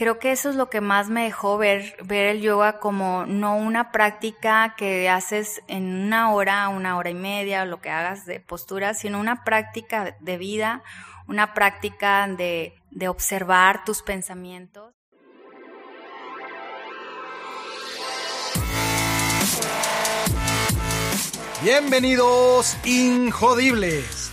creo que eso es lo que más me dejó ver, ver el yoga como no una práctica que haces en una hora, una hora y media, lo que hagas de postura, sino una práctica de vida, una práctica de, de observar tus pensamientos. Bienvenidos, Injodibles.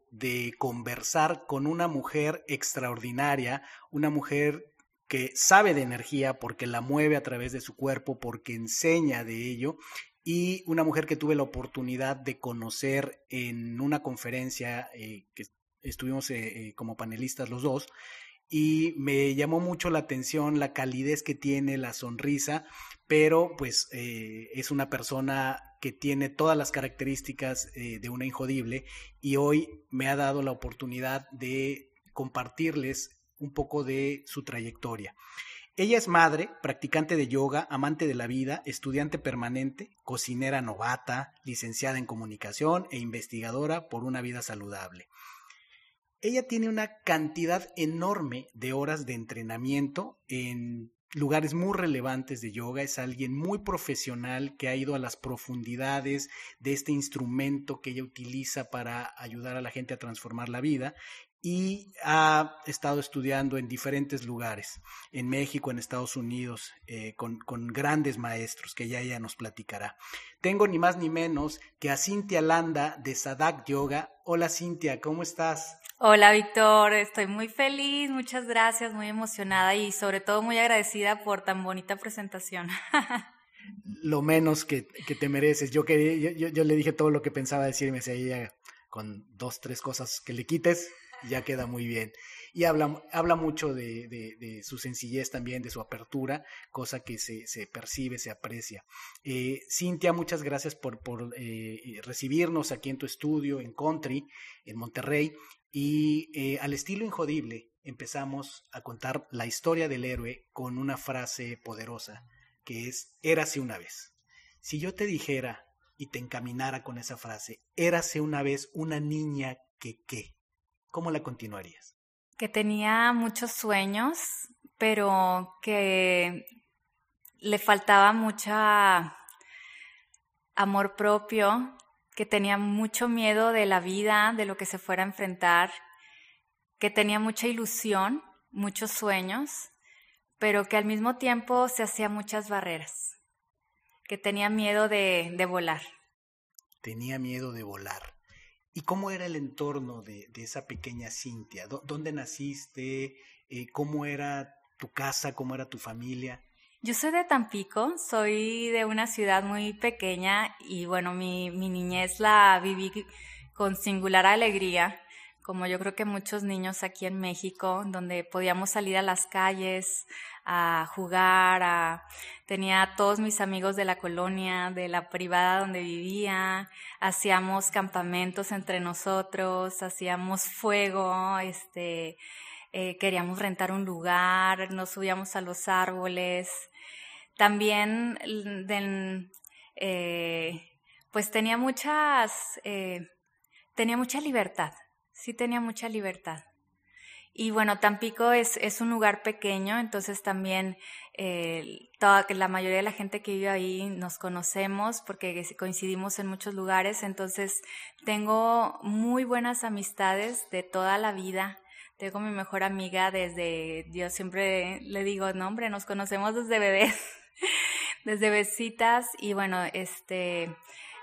de conversar con una mujer extraordinaria, una mujer que sabe de energía porque la mueve a través de su cuerpo, porque enseña de ello, y una mujer que tuve la oportunidad de conocer en una conferencia eh, que estuvimos eh, eh, como panelistas los dos, y me llamó mucho la atención la calidez que tiene, la sonrisa, pero pues es una persona que tiene todas las características eh, de una injodible y hoy me ha dado la oportunidad de compartirles un poco de su trayectoria. Ella es madre, practicante de yoga, amante de la vida, estudiante permanente, cocinera novata, licenciada en comunicación e investigadora por una vida saludable. Ella tiene una cantidad enorme de horas de entrenamiento en lugares muy relevantes de yoga, es alguien muy profesional que ha ido a las profundidades de este instrumento que ella utiliza para ayudar a la gente a transformar la vida y ha estado estudiando en diferentes lugares, en México, en Estados Unidos, eh, con, con, grandes maestros que ya ella nos platicará. Tengo ni más ni menos que a Cintia Landa de Sadak Yoga. Hola Cintia, ¿cómo estás? Hola Víctor, estoy muy feliz, muchas gracias, muy emocionada y sobre todo muy agradecida por tan bonita presentación. lo menos que, que te mereces. Yo, que, yo, le dije todo lo que pensaba decirme, decía ella con dos, tres cosas que le quites, ya queda muy bien. Y habla, habla mucho de, de, de, su sencillez también, de su apertura, cosa que se, se percibe, se aprecia. Eh, Cintia, muchas gracias por, por eh, recibirnos aquí en tu estudio, en Country, en Monterrey. Y eh, al estilo injodible empezamos a contar la historia del héroe con una frase poderosa que es érase una vez. Si yo te dijera y te encaminara con esa frase, érase una vez una niña que qué, ¿cómo la continuarías? Que tenía muchos sueños, pero que le faltaba mucha amor propio, que tenía mucho miedo de la vida, de lo que se fuera a enfrentar, que tenía mucha ilusión, muchos sueños, pero que al mismo tiempo se hacía muchas barreras, que tenía miedo de, de volar. Tenía miedo de volar. ¿Y cómo era el entorno de, de esa pequeña Cintia? ¿Dónde naciste? Eh, ¿Cómo era tu casa? ¿Cómo era tu familia? Yo soy de Tampico, soy de una ciudad muy pequeña y bueno, mi, niñez la viví con singular alegría, como yo creo que muchos niños aquí en México, donde podíamos salir a las calles a jugar, tenía a todos mis amigos de la colonia, de la privada donde vivía, hacíamos campamentos entre nosotros, hacíamos fuego, este, eh, queríamos rentar un lugar, nos subíamos a los árboles, también eh, pues tenía muchas, eh, tenía mucha libertad, sí tenía mucha libertad. Y bueno, Tampico es, es un lugar pequeño, entonces también eh, toda, la mayoría de la gente que vive ahí nos conocemos porque coincidimos en muchos lugares, entonces tengo muy buenas amistades de toda la vida. Tengo mi mejor amiga desde, yo siempre le digo, no hombre, nos conocemos desde bebés. Desde besitas y bueno, este,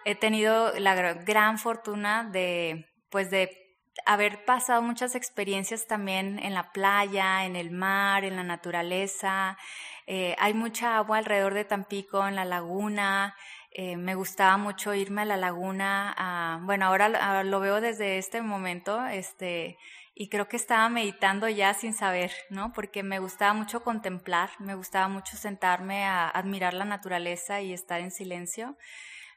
he tenido la gran fortuna de, pues de haber pasado muchas experiencias también en la playa, en el mar, en la naturaleza. Eh, hay mucha agua alrededor de Tampico, en la laguna. Eh, me gustaba mucho irme a la laguna. A, bueno, ahora lo veo desde este momento, este, y creo que estaba meditando ya sin saber, ¿no? Porque me gustaba mucho contemplar, me gustaba mucho sentarme a admirar la naturaleza y estar en silencio.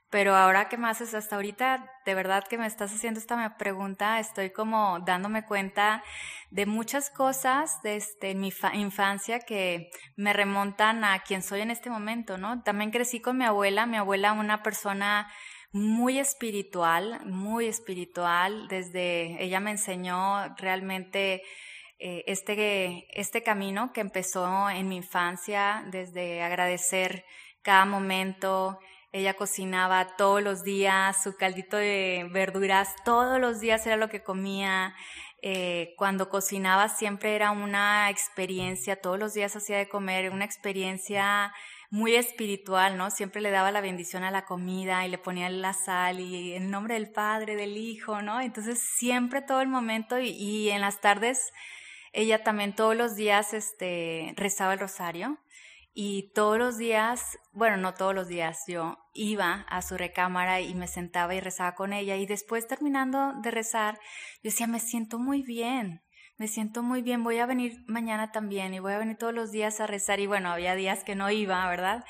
Pero ahora que me haces hasta ahorita, de verdad que me estás haciendo esta pregunta, estoy como dándome cuenta de muchas cosas desde mi infancia que me remontan a quien soy en este momento, ¿no? También crecí con mi abuela, mi abuela una persona muy espiritual, muy espiritual. Desde ella me enseñó realmente eh, este, este camino que empezó en mi infancia, desde agradecer cada momento. Ella cocinaba todos los días, su caldito de verduras todos los días era lo que comía. Eh, cuando cocinaba siempre era una experiencia, todos los días hacía de comer, una experiencia muy espiritual, ¿no? Siempre le daba la bendición a la comida y le ponía la sal y en nombre del Padre, del Hijo, ¿no? Entonces siempre todo el momento y, en las tardes ella también todos los días este, rezaba el rosario y todos los días, bueno, no todos los días, yo iba a su recámara y me sentaba y rezaba con ella y después terminando de rezar, yo decía, me siento muy bien, me siento muy bien, voy a venir mañana también y voy a venir todos los días a rezar y bueno, había días que no iba, ¿verdad?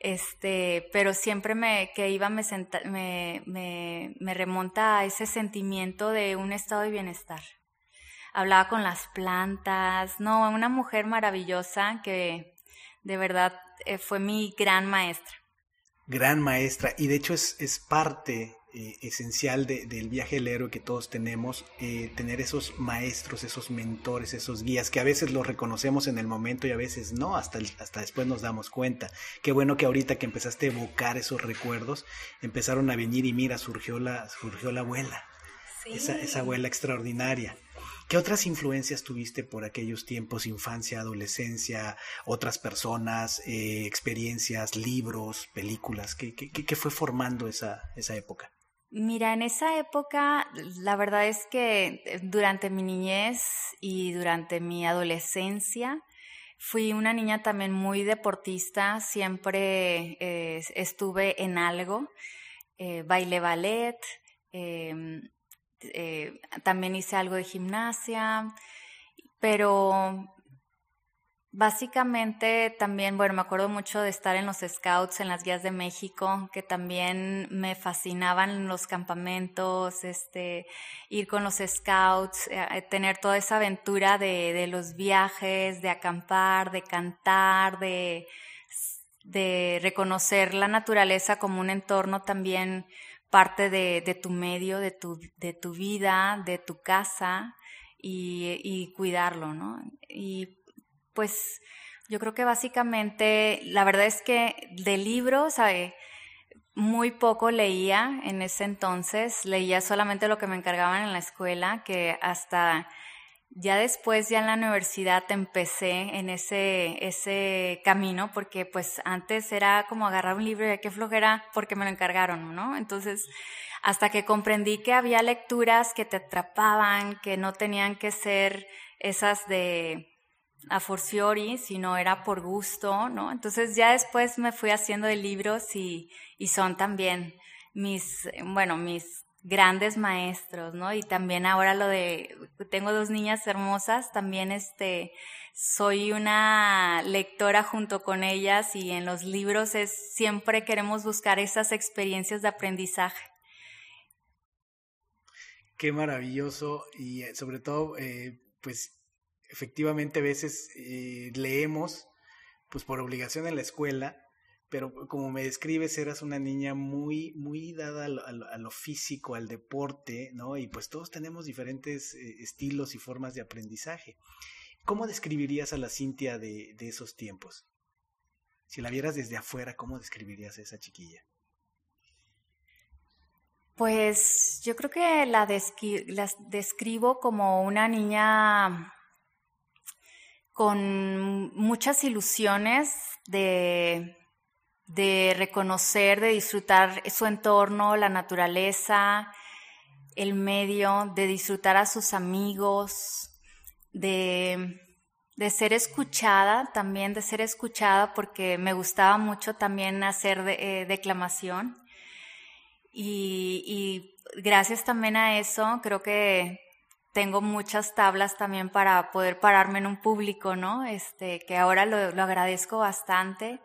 Este, pero siempre me, que iba me, me, me, remonta a ese sentimiento de un estado de bienestar. Hablaba con las plantas, no, una mujer maravillosa que de verdad eh, fue mi gran maestra. Gran maestra, y de hecho es parte eh, esencial del viaje del héroe que todos tenemos, eh, tener esos maestros, esos mentores, esos guías, que a veces los reconocemos en el momento y a veces no, hasta, hasta después nos damos cuenta. Qué bueno que ahorita que empezaste a evocar esos recuerdos, empezaron a venir y mira, surgió la, surgió la abuela, esa, esa abuela extraordinaria. ¿Qué otras influencias tuviste por aquellos tiempos, infancia, adolescencia, otras personas, eh, experiencias, libros, películas? ¿Qué, qué, qué fue formando esa, esa época? Mira, en esa época, la verdad es que eh, durante mi niñez y durante mi adolescencia, fui una niña también muy deportista, siempre eh, estuve en algo, eh, bailé ballet, em, también hice algo de gimnasia, pero Básicamente también, bueno, me acuerdo mucho de estar en los scouts, en las guías de México, que también me fascinaban los campamentos, este, ir con los scouts, eh, eh, tener toda esa aventura de, de, los viajes, de acampar, de cantar, de, de reconocer la naturaleza como un entorno también parte de, de tu medio, de tu, de tu vida, de tu casa y, y cuidarlo, ¿no? Y pues yo creo que básicamente, la verdad es que de libros, muy poco leía en ese entonces, leía solamente lo que me encargaban en la escuela, que hasta ya después, ya en la universidad, empecé en ese, ese camino, porque pues antes era como agarrar un libro y qué flojera porque me lo encargaron, ¿no? Entonces, hasta que comprendí que había lecturas que te atrapaban, que no tenían que ser esas de a forciori, sino era por gusto, ¿no? Entonces ya después me fui haciendo de libros y, y son también mis, bueno, mis grandes maestros, ¿no? Y también ahora lo de, tengo dos niñas hermosas, también este, soy una lectora junto con ellas y en los libros es, siempre queremos buscar esas experiencias de aprendizaje. Qué maravilloso y eh, sobre todo, eh, pues efectivamente a veces eh, leemos pues por obligación en la escuela, pero como me describes, eras una niña muy, muy dada a lo, físico, al deporte, ¿no? Y pues todos tenemos diferentes eh, estilos y formas de aprendizaje. ¿Cómo describirías a la Cintia de, de, esos tiempos? Si la vieras desde afuera, ¿cómo describirías a esa chiquilla? Pues yo creo que la, la describo como una niña con muchas ilusiones de, de reconocer, de disfrutar su entorno, la naturaleza, el medio, de disfrutar a sus amigos, de, de, ser escuchada, también de ser escuchada porque me gustaba mucho también hacer eh, declamación. Y, gracias también a eso creo que tengo muchas tablas también para poder pararme en un público, ¿no? Este, que ahora lo, agradezco bastante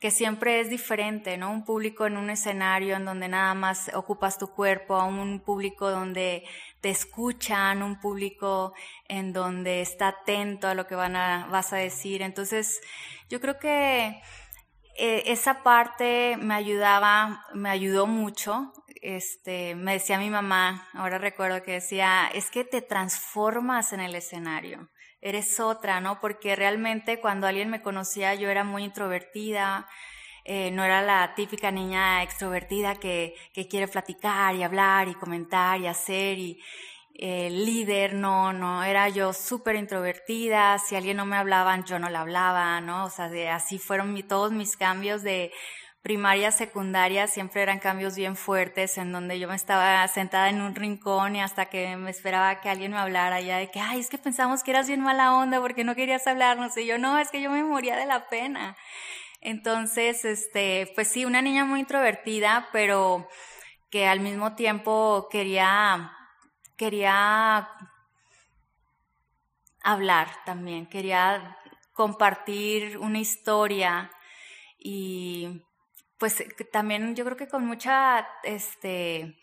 que siempre es diferente, ¿no? Un público en un escenario en donde nada más ocupas tu cuerpo, a un público donde te escuchan, un público en donde está atento a lo que van a, vas a decir. Entonces, yo creo que eh, esa parte me ayudaba, me ayudó mucho. Este, me decía mi mamá, ahora recuerdo que decía, es que te transformas en el escenario eres otra, ¿no? Porque realmente cuando alguien me conocía yo era muy introvertida, eh, no era la típica niña extrovertida que, quiere platicar y hablar y comentar y hacer y eh, líder, no, no, era yo súper introvertida, si alguien no me hablaba, yo no le hablaba, ¿no? O sea, así fueron todos mis cambios de primaria, secundaria, siempre eran cambios bien fuertes en donde yo me estaba sentada en un rincón y hasta que me esperaba que alguien me hablara ya de que, ay, es que pensamos que eras bien mala onda porque no querías hablarnos. Y yo, no, es que yo me moría de la pena. Entonces, este, pues sí, una niña muy introvertida, pero que al mismo tiempo quería, quería hablar también, quería compartir una historia y pues eh, también yo creo que con mucha, este,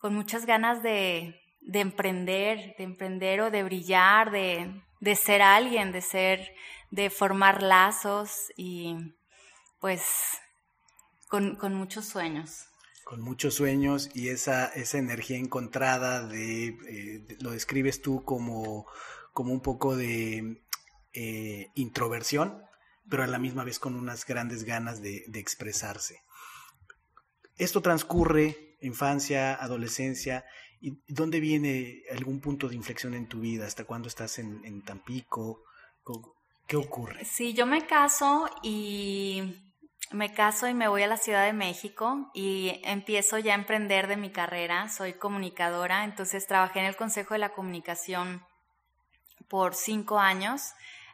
con muchas ganas de, de emprender, de emprender o de brillar, de, de ser alguien, de ser, de formar lazos y pues con, con muchos sueños. Con muchos sueños y esa, esa energía encontrada de, eh, lo describes tú como, como un poco de eh, introversión, pero a la misma vez con unas grandes ganas de, expresarse. Esto transcurre infancia, adolescencia, ¿y dónde viene algún punto de inflexión en tu vida? ¿Hasta cuándo estás en, Tampico? ¿Qué ocurre? Sí, yo me caso y me caso y me voy a la Ciudad de México y empiezo ya a emprender de mi carrera. Soy comunicadora, entonces trabajé en el Consejo de la Comunicación por cinco años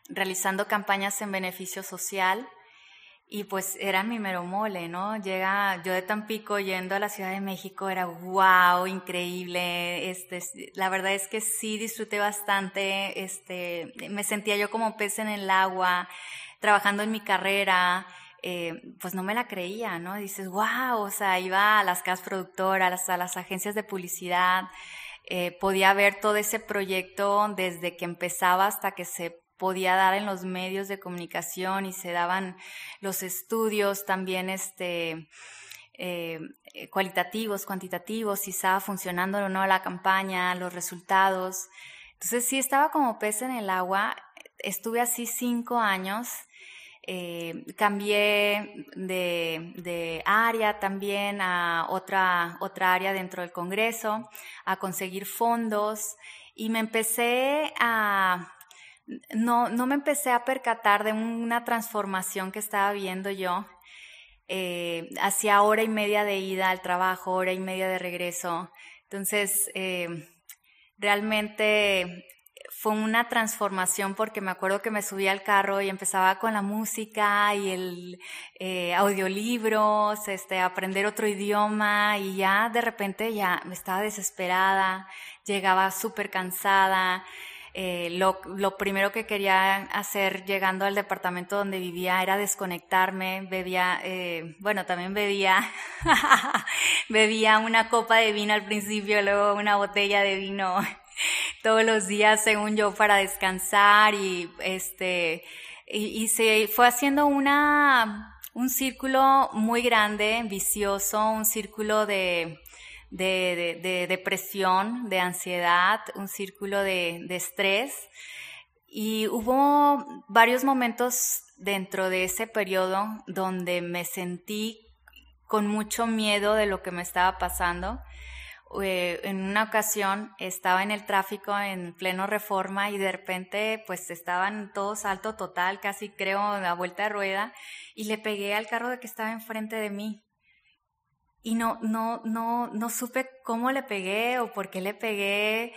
realizando campañas en beneficio social y pues era mi mero mole, ¿no? Llega yo de Tampico yendo a la Ciudad de México, era wow, increíble, este, la verdad es que sí disfruté bastante, este, me sentía yo como pez en el agua, trabajando en mi carrera, eh, pues no me la creía, ¿no? Dices, wow, o sea, iba a las casas productoras, a las agencias de publicidad, eh, podía ver todo ese proyecto desde que empezaba hasta que se podía dar en los medios de comunicación y se daban los estudios también este, eh, cualitativos, cuantitativos, si estaba funcionando o no la campaña, los resultados. Entonces sí estaba como pez en el agua. Estuve así cinco años. Eh, cambié de, de, área también a otra, otra área dentro del Congreso, a conseguir fondos y me empecé a, no, no me empecé a percatar de una transformación que estaba viendo yo. Eh, hacía hora y media de ida al trabajo, hora y media de regreso. Entonces, eh, realmente fue una transformación porque me acuerdo que me subí al carro y empezaba con la música y el eh, audiolibros, este, aprender otro idioma y ya de repente ya me estaba desesperada, llegaba súper cansada. Eh, lo, lo, primero que quería hacer llegando al departamento donde vivía era desconectarme, bebía, eh, bueno, también bebía, bebía una copa de vino al principio, luego una botella de vino todos los días, según yo, para descansar y este, y, y se fue haciendo una, un círculo muy grande, vicioso, un círculo de, de, depresión, de ansiedad, un círculo de, estrés. Y hubo varios momentos dentro de ese periodo donde me sentí con mucho miedo de lo que me estaba pasando. Eh, en una ocasión estaba en el tráfico en pleno reforma y de repente pues estaban todos alto total, casi creo a vuelta de rueda, y le pegué al carro de que estaba enfrente de mí y no, no, no, no supe cómo le pegué o por qué le pegué.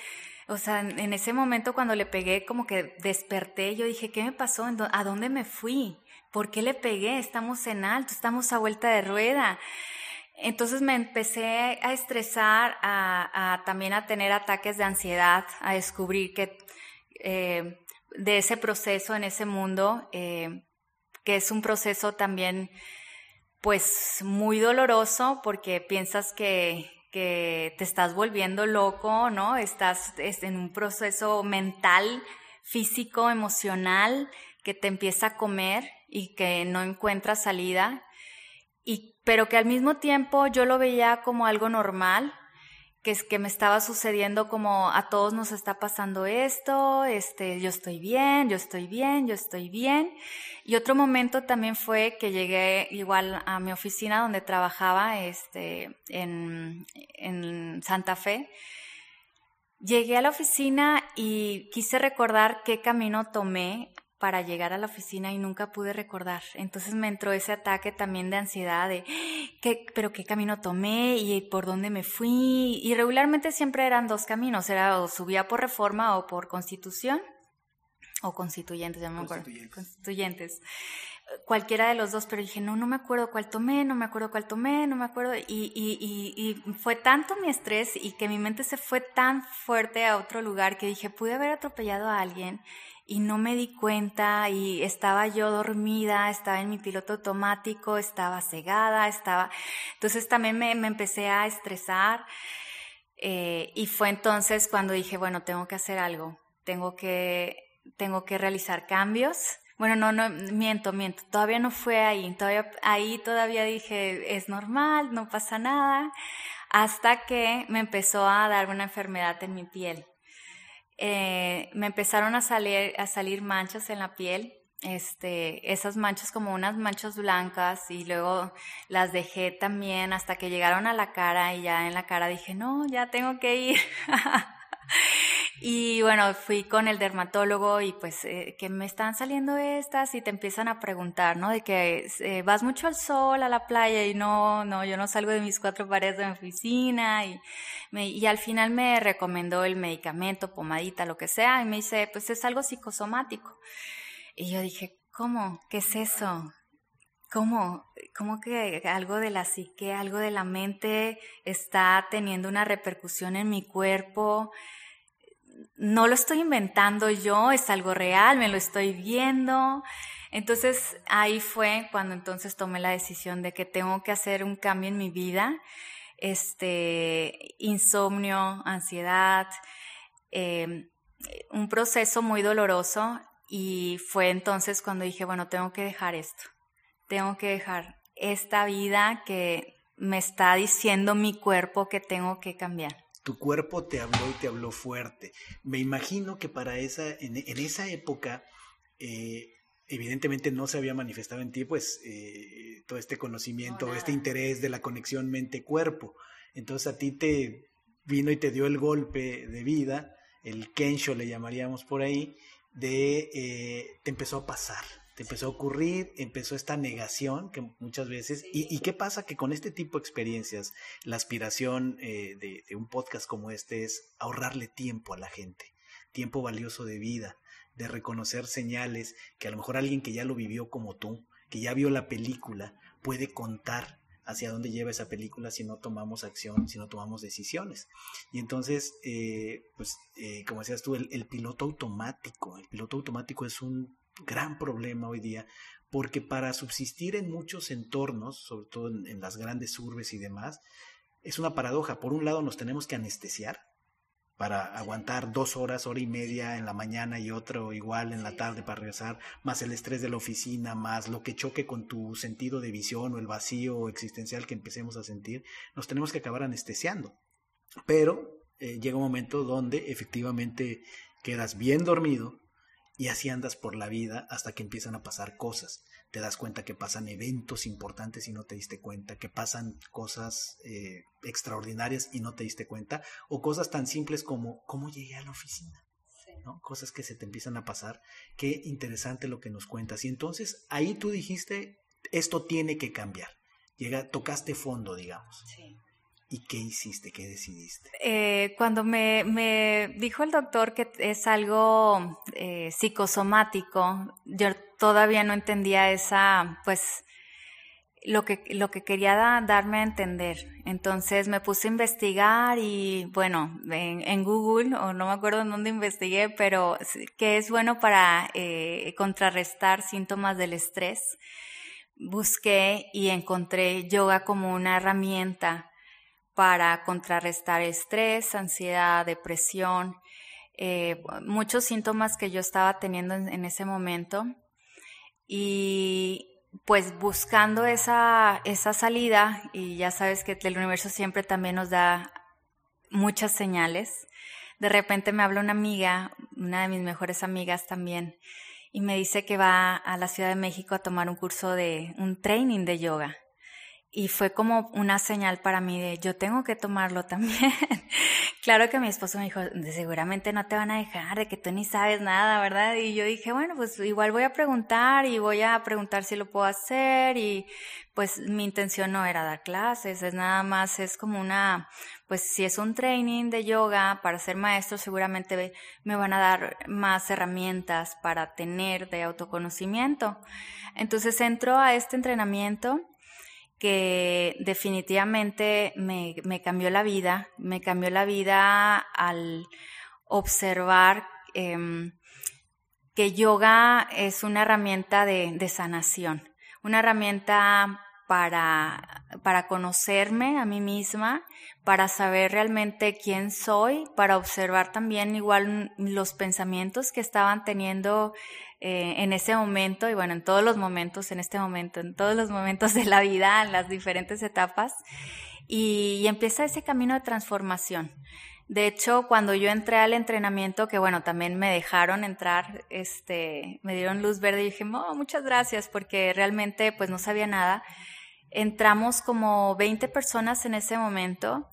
O sea, en ese momento cuando le pegué, como que desperté, yo dije, ¿qué me pasó? ¿A dónde me fui? ¿Por qué le pegué? Estamos en alto, estamos a vuelta de rueda. Entonces me empecé a estresar, a, también a tener ataques de ansiedad, a descubrir que eh, de ese proceso en ese mundo, eh, que es un proceso también pues muy doloroso porque piensas que, que te estás volviendo loco, ¿no? Estás en un proceso mental, físico, emocional que te empieza a comer y que no encuentras salida, y, pero que al mismo tiempo yo lo veía como algo normal, que que me estaba sucediendo como a todos nos está pasando esto, este, yo estoy bien, yo estoy bien, yo estoy bien. Y otro momento también fue que llegué igual a mi oficina donde trabajaba, este, en, en Santa Fe. Llegué a la oficina y quise recordar qué camino tomé para llegar a la oficina y nunca pude recordar. Entonces me entró ese ataque también de ansiedad de, ¿qué, pero qué camino tomé y por dónde me fui? Y regularmente siempre eran dos caminos, era o subía por reforma o por constitución, o constituyentes, ya me acuerdo. Constituyentes. Cualquiera de los dos, pero dije, no, no me acuerdo cuál tomé, no me acuerdo cuál tomé, no me acuerdo. Y, y, y, y fue tanto mi estrés y que mi mente se fue tan fuerte a otro lugar que dije, pude haber atropellado a alguien y no me di cuenta y estaba yo dormida, estaba en mi piloto automático, estaba cegada, estaba... Entonces también me, empecé a estresar eh, y fue entonces cuando dije, bueno, tengo que hacer algo, tengo que, tengo que realizar cambios. Bueno, no, no, miento, miento, todavía no fue ahí, todavía, ahí todavía dije, es normal, no pasa nada, hasta que me empezó a dar una enfermedad en mi piel. Eh, me empezaron a salir, a salir manchas en la piel, este, esas manchas como unas manchas blancas y luego las dejé también hasta que llegaron a la cara y ya en la cara dije, no, ya tengo que ir. Y bueno, fui con el dermatólogo y pues eh, que me están saliendo estas y te empiezan a preguntar, ¿no? De que eh, vas mucho al sol, a la playa y no, no, yo no salgo de mis cuatro paredes de mi oficina y, me, y al final me recomendó el medicamento, pomadita, lo que sea y me dice, pues es algo psicosomático. Y yo dije, ¿cómo? ¿Qué es eso? ¿Cómo? ¿Cómo que algo de la psique, algo de la mente está teniendo una repercusión en mi cuerpo? No lo estoy inventando yo, es algo real, me lo estoy viendo. Entonces ahí fue cuando entonces tomé la decisión de que tengo que hacer un cambio en mi vida. Este, insomnio, ansiedad, em, un proceso muy doloroso y fue entonces cuando dije, bueno, tengo que dejar esto, tengo que dejar esta vida que me está diciendo mi cuerpo que tengo que cambiar tu cuerpo te habló y te habló fuerte. Me imagino que para esa, en, esa época, eh, evidentemente no se había manifestado en ti, pues, eh, todo este conocimiento, este interés de la conexión mente-cuerpo. Entonces a ti te vino y te dio el golpe de vida, el Kensho le llamaríamos por ahí, de, eh, te empezó a pasar, te empezó a ocurrir, empezó esta negación que muchas veces, y, qué pasa que con este tipo de experiencias, la aspiración eh, de, de, un podcast como este es ahorrarle tiempo a la gente, tiempo valioso de vida, de reconocer señales que a lo mejor alguien que ya lo vivió como tú, que ya vio la película, puede contar hacia dónde lleva esa película si no tomamos acción, si no tomamos decisiones. Y entonces, eh, pues, eh, como decías tú, el, piloto automático, el piloto automático es un gran problema hoy día, porque para subsistir en muchos entornos, sobre todo en, las grandes urbes y demás, es una paradoja. Por un lado nos tenemos que anestesiar para aguantar dos horas, hora y media en la mañana y otro igual en la tarde para regresar, más el estrés de la oficina, más lo que choque con tu sentido de visión o el vacío existencial que empecemos a sentir, nos tenemos que acabar anestesiando. Pero eh, llega un momento donde efectivamente quedas bien dormido, y así andas por la vida hasta que empiezan a pasar cosas. Te das cuenta que pasan eventos importantes y no te diste cuenta, que pasan cosas eh, extraordinarias y no te diste cuenta, o cosas tan simples como cómo llegué a la oficina. ¿no? Cosas que se te empiezan a pasar. Qué interesante lo que nos cuentas. Y entonces ahí tú dijiste, esto tiene que cambiar. Llega, tocaste fondo, digamos. Sí. ¿Y qué hiciste? ¿Qué decidiste? Eh, cuando me, me, dijo el doctor que es algo eh, psicosomático, yo todavía no entendía esa, pues, lo que, lo que quería darme a entender. Entonces me puse a investigar y bueno, en, Google, o no me acuerdo en dónde investigué, pero que es bueno para eh, contrarrestar síntomas del estrés. Busqué y encontré yoga como una herramienta para contrarrestar estrés, ansiedad, depresión, eh, muchos síntomas que yo estaba teniendo en ese momento. Y pues buscando esa, esa salida, y ya sabes que el universo siempre también nos da muchas señales. De repente me habla una amiga, una de mis mejores amigas también, y me dice que va a la Ciudad de México a tomar un curso de un training de yoga. Y fue como una señal para mí de yo tengo que tomarlo también. claro que mi esposo me dijo, seguramente no te van a dejar, de que tú ni sabes nada, ¿verdad? Y yo dije, bueno, pues igual voy a preguntar y voy a preguntar si lo puedo hacer y pues mi intención no era dar clases, es nada más, es como una, pues si es un training de yoga para ser maestro, seguramente me van a dar más herramientas para tener de autoconocimiento. Entonces entro a este entrenamiento que definitivamente me, cambió la vida, me cambió la vida al observar em, que yoga es una herramienta de, sanación, una herramienta para, para conocerme a mí misma, para saber realmente quién soy, para observar también igual los pensamientos que estaban teniendo eh, en ese momento y bueno, en todos los momentos, en este momento, en todos los momentos de la vida, en las diferentes etapas, y, empieza ese camino de transformación. De hecho, cuando yo entré al entrenamiento, que bueno, también me dejaron entrar, este, me dieron luz verde y dije, oh, muchas gracias, porque realmente pues no sabía nada. Entramos como 20 personas en ese momento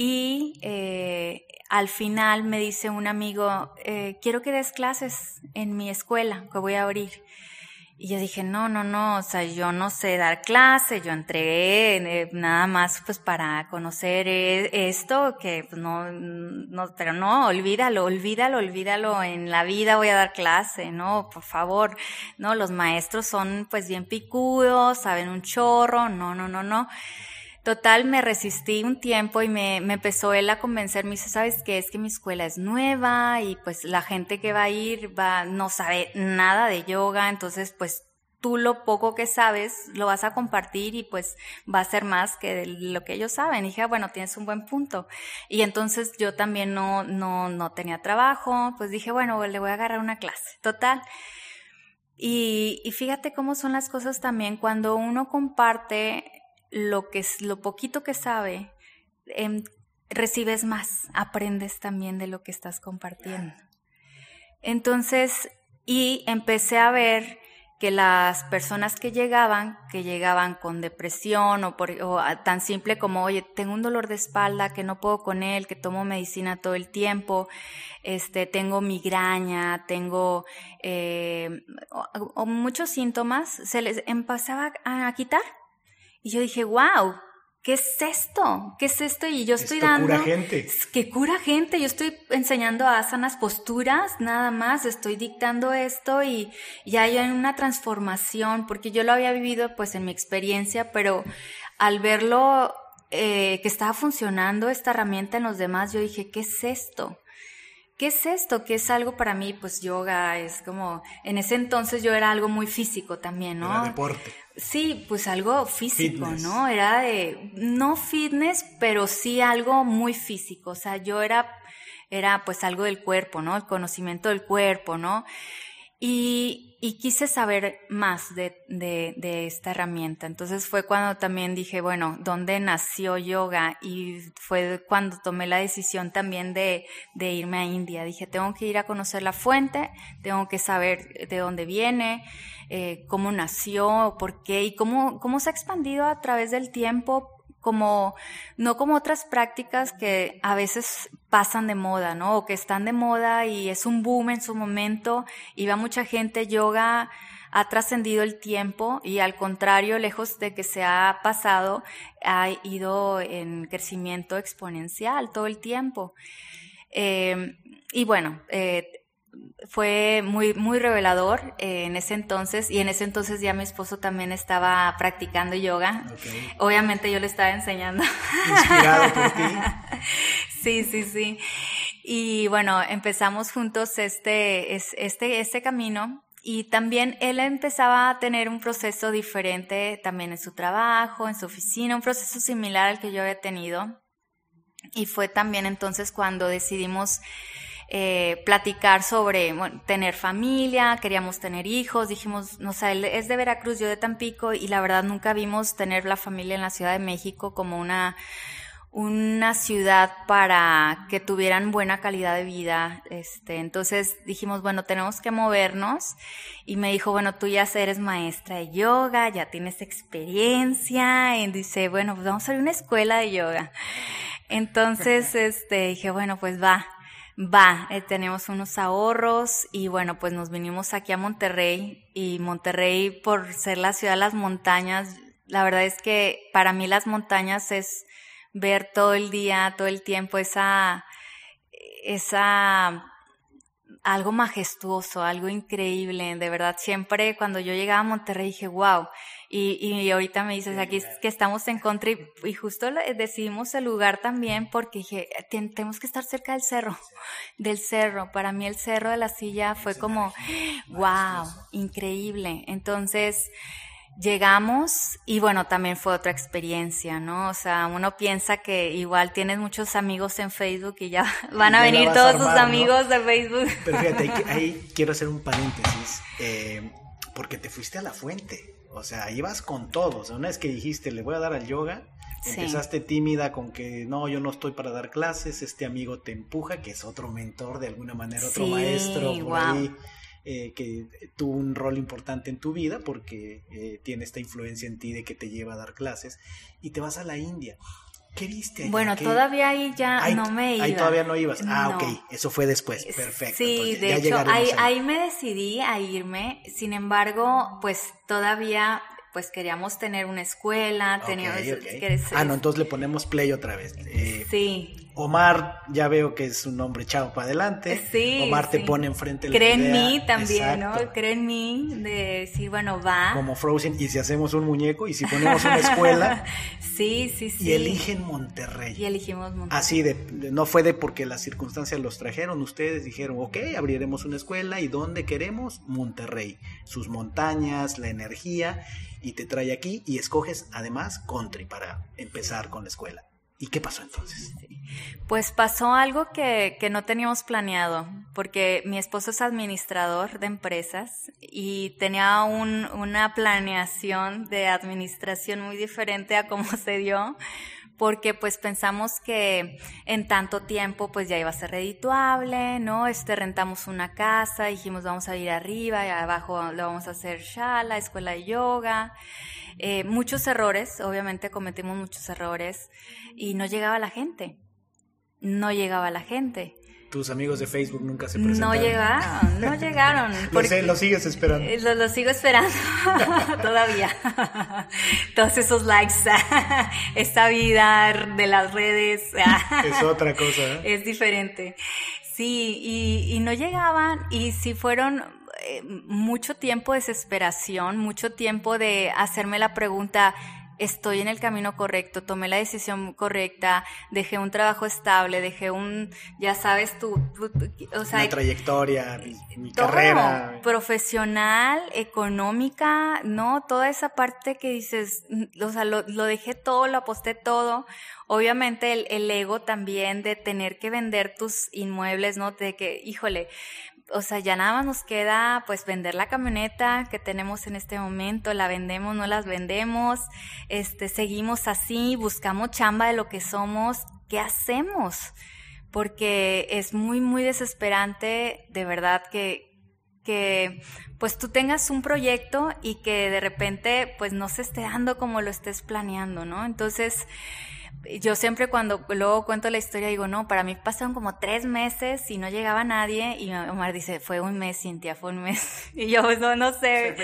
y eh, al final me dice un amigo, eh, quiero que des clases en mi escuela que voy a abrir. Y yo dije, no, no, no, o sea, yo no sé dar clase, yo entré eh, nada más pues para conocer eh, esto, que pues, no, no, pero no, olvídalo, olvídalo, olvídalo, en la vida voy a dar clase, no, por favor, no, los maestros son pues bien picudos, saben un chorro, no, no, no, no. Total, me resistí un tiempo y me, empezó él a convencer, me dice, ¿sabes qué? Es que mi escuela es nueva y pues la gente que va a ir va, no sabe nada de yoga, entonces pues tú lo poco que sabes lo vas a compartir y pues va a ser más que lo que ellos saben. Y dije, ah, bueno, tienes un buen punto. Y entonces yo también no, no, no tenía trabajo, pues dije, bueno, le voy a agarrar una clase. Total. Y, y fíjate cómo son las cosas también cuando uno comparte lo, que, es lo poquito que sabe, em, recibes más, aprendes también de lo que estás compartiendo. Entonces, y empecé a ver que las personas que llegaban, que llegaban con depresión o, por, tan simple como, oye, tengo un dolor de espalda que no puedo con él, que tomo medicina todo el tiempo, este, tengo migraña, tengo eh, muchos síntomas, se les empezaba a quitar y yo dije, wow, ¿qué es esto? ¿Qué es esto? Y yo estoy dando... Cura gente. Que cura gente. Yo estoy enseñando asanas posturas, nada más. Estoy dictando esto y ya hay una transformación, porque yo lo había vivido pues en mi experiencia, pero al verlo eh, que estaba funcionando esta herramienta en los demás, yo dije, ¿qué es esto? ¿Qué es esto? ¿Qué es algo para mí? Pues yoga es como, en ese entonces yo era algo muy físico también, ¿no? Era deporte. Sí, pues algo físico, ¿no? Era de, no fitness, pero sí algo muy físico. O sea, yo era, era pues algo del cuerpo, ¿no? El conocimiento del cuerpo, ¿no? Y, y quise saber más de, de, de, esta herramienta. Entonces fue cuando también dije, bueno, ¿dónde nació yoga? Y fue cuando tomé la decisión también de, de irme a India. Dije, tengo que ir a conocer la fuente, tengo que saber de dónde viene, eh, cómo nació, por qué y cómo, cómo se ha expandido a través del tiempo como, no como otras prácticas que a veces pasan de moda, ¿no? O que están de moda y es un boom en su momento y va mucha gente, yoga ha trascendido el tiempo y al contrario, lejos de que se ha pasado, ha ido en crecimiento exponencial todo el tiempo. Eh, y bueno, eh, fue muy, muy revelador eh, en ese entonces y en ese entonces ya mi esposo también estaba practicando yoga. Obviamente yo le estaba enseñando. Inspirado por ti. sí, sí, sí. Y bueno, empezamos juntos este, este, este camino y también él empezaba a tener un proceso diferente también en su trabajo, en su oficina, un proceso similar al que yo había tenido. Y fue también entonces cuando decidimos eh, platicar sobre tener familia, queríamos tener hijos, dijimos, no sé, él es de Veracruz, yo de Tampico, y la verdad nunca vimos tener la familia en la Ciudad de México como una, una ciudad para que tuvieran buena calidad de vida. Este, entonces dijimos, bueno, tenemos que movernos. Y me dijo, bueno, tú ya eres maestra de yoga, ya tienes experiencia. Y dice, bueno, pues vamos a ir a una escuela de yoga. Entonces, este, dije, bueno, pues va va, eh, tenemos unos ahorros y bueno, pues nos vinimos aquí a Monterrey y Monterrey por ser la ciudad de las montañas, la verdad es que para mí las montañas es ver todo el día, todo el tiempo esa, esa algo majestuoso, algo increíble, de verdad. Siempre cuando yo llegaba a Monterrey dije, wow. Y, y ahorita me dices, aquí es que estamos en country y justo decidimos el lugar también porque dije, tenemos que estar cerca del cerro, del cerro. Para mí el cerro de la silla fue como, wow, increíble. Entonces, Llegamos y bueno, también fue otra experiencia, ¿no? O sea, uno piensa que igual tienes muchos amigos en Facebook y ya van a venir todos tus amigos de Facebook. Pero fíjate, ahí, quiero hacer un paréntesis, eh, porque te fuiste a la fuente, o sea, ibas con todos. Una vez que dijiste, le voy a dar al yoga, empezaste tímida con que no, yo no estoy para dar clases, este amigo te empuja, que es otro mentor de alguna manera, otro maestro por ahí eh, que tuvo un rol importante en tu vida porque eh, tiene esta influencia en ti de que te lleva a dar clases y te vas a la India. ¿Qué viste? Bueno, todavía ahí ya no me iba. Ahí todavía no ibas. Ah, ok, eso fue después. Perfecto. Sí, de hecho, ahí, ahí me decidí a irme. Sin embargo, pues todavía pues queríamos tener una escuela, teníamos... ah, no, entonces le ponemos play otra vez. Eh, sí. Omar, ya veo que es un hombre echado para adelante. Sí. Omar te pone enfrente Cree en mí también, ¿no? Cree en mí de decir, bueno, va. Como Frozen, y si hacemos un muñeco, y si ponemos una escuela. sí, sí, sí. Y eligen Monterrey. Y elegimos Monterrey. Así de, no fue de porque las circunstancias los trajeron, ustedes dijeron, ok, abriremos una escuela, ¿y dónde queremos? Monterrey. Sus montañas, la energía, y te trae aquí, y escoges además country para empezar con la escuela. ¿Y qué pasó entonces? Pues pasó algo que, que, no teníamos planeado, porque mi esposo es administrador de empresas y tenía un, una planeación de administración muy diferente a cómo se dio, porque pues pensamos que en tanto tiempo pues ya iba a ser redituable, ¿no? Este rentamos una casa, dijimos vamos a ir arriba y abajo lo vamos a hacer shala, escuela de yoga. Eh, muchos errores, obviamente cometimos muchos errores y no llegaba la gente. No llegaba la gente. Tus amigos de Facebook nunca se presentaron. No llegaron, no llegaron. lo, sé, lo sigues esperando. Eh, lo, sigo esperando todavía. Todos esos likes, esta vida de las redes. es otra cosa. ¿eh? Es diferente. Sí, y, y no llegaban y si fueron eh, mucho tiempo de desesperación, mucho tiempo de hacerme la pregunta, estoy en el camino correcto, tomé la decisión correcta, dejé un trabajo estable, dejé un, ya sabes, tu, o sea, Una trayectoria, mi, carrera. Profesional, económica, ¿no? Toda esa parte que dices, o sea, lo, lo dejé todo, lo aposté todo. Obviamente el, el ego también de tener que vender tus inmuebles, ¿no? De que, híjole, o sea, ya nada más nos queda pues vender la camioneta que tenemos en este momento, la vendemos, no las vendemos, este, seguimos así, buscamos chamba de lo que somos, ¿qué hacemos? Porque es muy, muy desesperante, de verdad, que, que pues tú tengas un proyecto y que de repente pues no se esté dando como lo estés planeando, ¿no? Entonces, yo siempre cuando luego cuento la historia digo, no, para mí pasaron como tres meses y no llegaba nadie y Omar dice, fue un mes, Cintia, fue un mes. Y yo, no, no sé,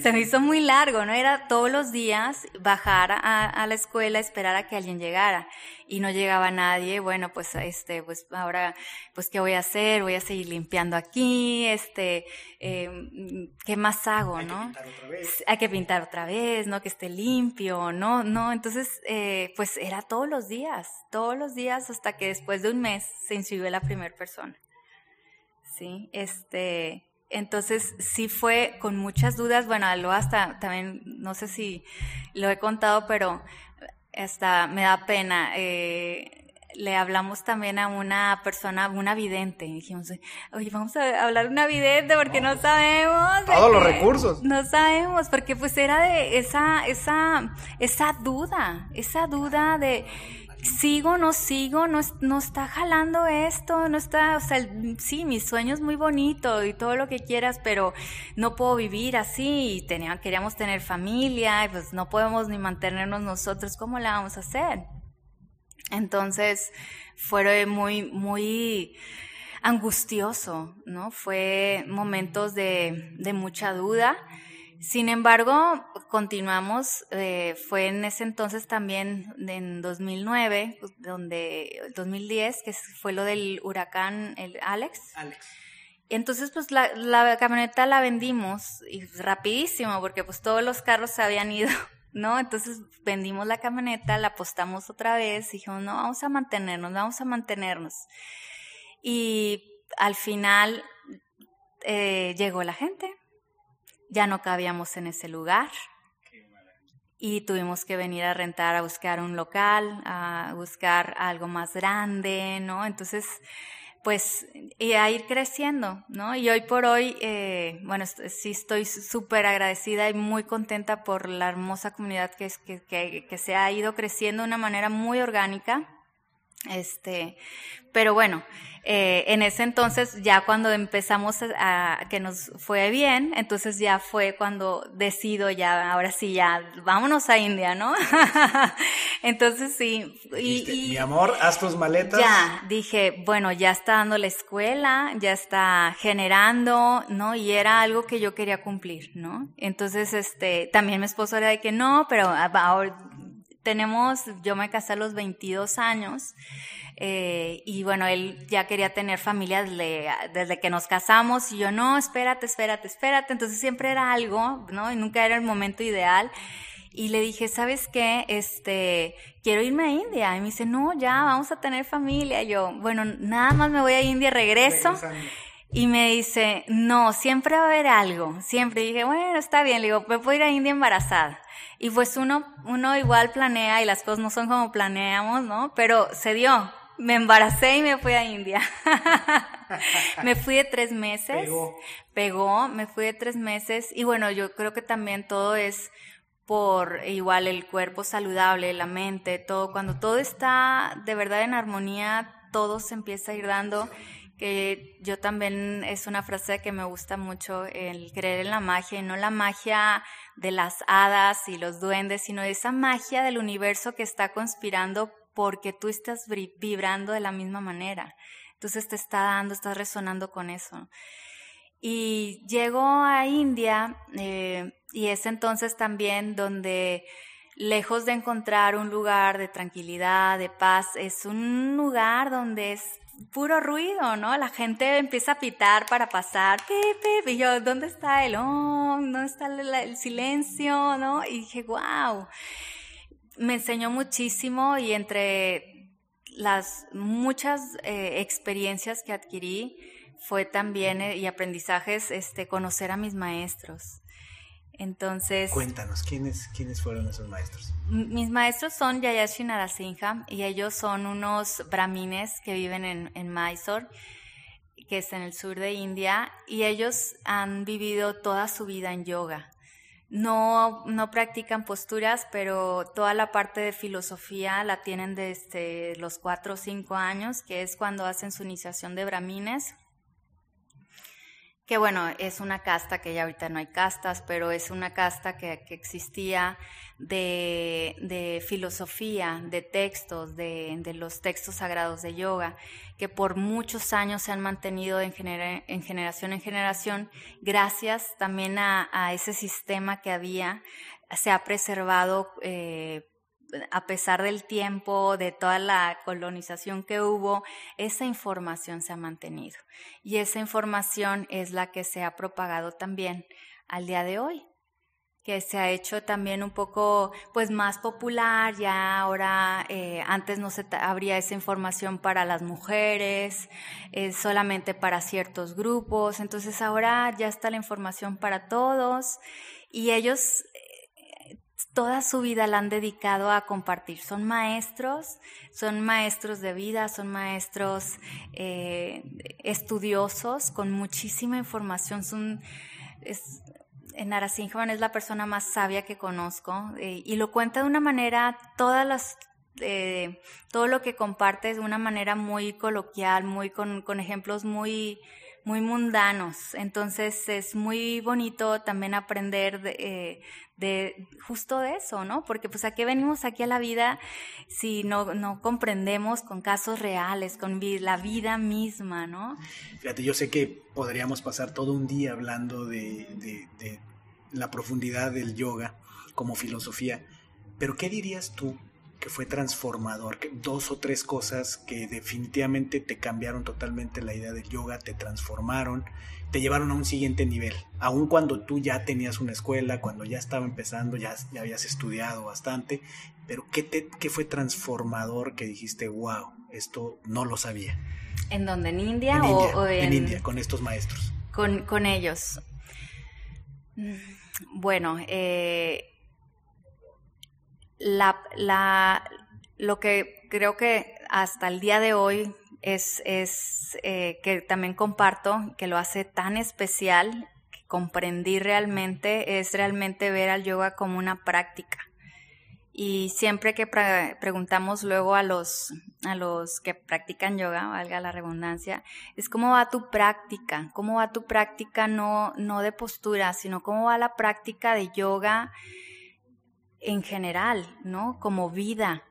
se me hizo, muy largo, ¿no? Era todos los días bajar a, a, la escuela, esperar a que alguien llegara. Y no llegaba nadie, bueno, pues este, pues ahora, pues qué voy a hacer, voy a seguir limpiando aquí, este, eh, ¿qué más hago, Hay no? Que pintar otra vez. Hay que pintar otra vez, ¿no? Que esté limpio, ¿no? No, entonces, eh, pues era todos los días, todos los días hasta que después de un mes se inscribió la primera persona. Sí, este, entonces sí fue con muchas dudas, bueno, lo hasta también, no sé si lo he contado, pero hasta me da pena. Eh, le hablamos también a una persona, una vidente, y dijimos, oye, vamos a hablar una vidente porque no, sabemos. Todos los recursos. No sabemos, porque pues era de esa, esa, esa duda, esa duda de sigo, no sigo, no, no está jalando esto, no está, o sea, sí, mi sueño es muy bonito y todo lo que quieras, pero no puedo vivir así y tenía, queríamos tener familia y pues no podemos ni mantenernos nosotros, ¿cómo la vamos a hacer? Entonces, fue muy, muy angustioso, ¿no? Fue momentos de, de mucha duda. Sin embargo, continuamos, eh, fue en ese entonces también, en 2009, donde, 2010, que fue lo del huracán el Alex. Alex. Entonces, pues la, la camioneta la vendimos y rapidísimo, porque pues todos los carros se habían ido, ¿no? Entonces vendimos la camioneta, la apostamos otra vez, y dijimos, no, vamos a mantenernos, vamos a mantenernos. Y al final eh, llegó la gente, ya no cabíamos en ese lugar y tuvimos que venir a rentar, a buscar un local, a buscar algo más grande, ¿no? Entonces, pues, y a ir creciendo, ¿no? Y hoy por hoy, eh, bueno, sí estoy súper agradecida y muy contenta por la hermosa comunidad que, que, que, que se ha ido creciendo de una manera muy orgánica. Este, pero bueno, eh, en ese entonces, ya cuando empezamos a, a, que nos fue bien, entonces ya fue cuando decido ya, ahora sí, ya, vámonos a India, ¿no? entonces sí. Y, y, Mi amor, haz tus maletas. Ya, dije, bueno, ya está dando la escuela, ya está generando, ¿no? Y era algo que yo quería cumplir, ¿no? Entonces, este, también mi esposo era de que no, pero ahora tenemos, yo me casé a los 22 años, eh, y bueno, él ya quería tener familia desde, que nos casamos y yo, no, espérate, espérate, espérate. Entonces siempre era algo, ¿no? Y nunca era el momento ideal. Y le dije, ¿sabes qué? Este, quiero irme a India. Y me dice, no, ya, vamos a tener familia. Y yo, bueno, nada más me voy a India, regreso. Y me dice, no, siempre va a haber algo. Siempre. Y dije, bueno, está bien. Le digo, me puedo ir a India embarazada. Y pues uno, uno igual planea y las cosas no son como planeamos, ¿no? Pero se dio me embaracé y me fui a India. me fui de tres meses. Pegó. Pegó, me fui de tres meses. Y bueno, yo creo que también todo es por igual el cuerpo saludable, la mente, todo. Cuando todo está de verdad en armonía, todo se empieza a ir dando. Que yo también es una frase que me gusta mucho, el creer en la magia, y no la magia de las hadas y los duendes, sino esa magia del universo que está conspirando porque tú estás vibrando de la misma manera. Entonces te está dando, estás resonando con eso. Y llego a India eh, y es entonces también donde, lejos de encontrar un lugar de tranquilidad, de paz, es un lugar donde es puro ruido, ¿no? La gente empieza a pitar para pasar, pip, pip, y yo, ¿dónde está el oh? ¿Dónde está el, silencio? ¿No? Y dije, wow me enseñó muchísimo y entre las muchas eh, experiencias que adquirí fue también eh, y aprendizajes este conocer a mis maestros. Entonces, cuéntanos quiénes quiénes fueron esos maestros. Mis maestros son Yayashi Narasimha y ellos son unos brahmines que viven en, en Mysore, que es en el sur de India, y ellos han vivido toda su vida en yoga no, no practican posturas, pero toda la parte de filosofía la tienen desde los cuatro o cinco años, que es cuando hacen su iniciación de brahmines. Que bueno, es una casta que ya ahorita no hay castas, pero es una casta que, existía de, de, filosofía, de textos, de, los textos sagrados de yoga, que por muchos años se han mantenido en, en generación en generación, gracias también a, a, ese sistema que había, se ha preservado eh, a pesar del tiempo, de toda la colonización que hubo, esa información se ha mantenido. Y esa información es la que se ha propagado también al día de hoy que se ha hecho también un poco pues más popular, ya ahora eh, antes no se habría esa información para las mujeres, solamente para ciertos grupos, entonces ahora ya está la información para todos y ellos eh, toda su vida la han dedicado a compartir, son maestros, son maestros de vida, son maestros eh, estudiosos con muchísima información, son... Narasimhan es la persona más sabia que conozco eh, y lo cuenta de una manera, todas las, eh, todo lo que comparte de una manera muy coloquial, muy con, con ejemplos muy, muy mundanos. Entonces es muy bonito también aprender de, eh, de, justo de eso, ¿no? Porque pues a qué venimos aquí a la vida si no, no comprendemos con casos reales, con la vida misma, ¿no? Fíjate, yo sé que podríamos pasar todo un día hablando de, de, de la profundidad del yoga como filosofía, pero ¿qué dirías tú que fue transformador, que dos o tres cosas que definitivamente te cambiaron totalmente la idea del yoga, te transformaron, te llevaron a un siguiente nivel, aun cuando tú ya tenías una escuela, cuando ya estaba empezando, ya, ya habías estudiado bastante, pero ¿qué, te, ¿qué fue transformador que dijiste, wow, esto no lo sabía? ¿En dónde? ¿En India, o, en... en... India, con estos maestros? Con, con ellos. Bueno, eh, lo que creo que hasta el día de hoy es, es eh, que también comparto, que lo hace tan especial, que comprendí realmente, es realmente ver al yoga como una práctica. Y siempre que preguntamos luego a los, a los que practican yoga, valga la redundancia, es cómo va tu práctica, cómo va tu práctica no, no de postura, sino cómo va la práctica de yoga en general, ¿no? Como vida.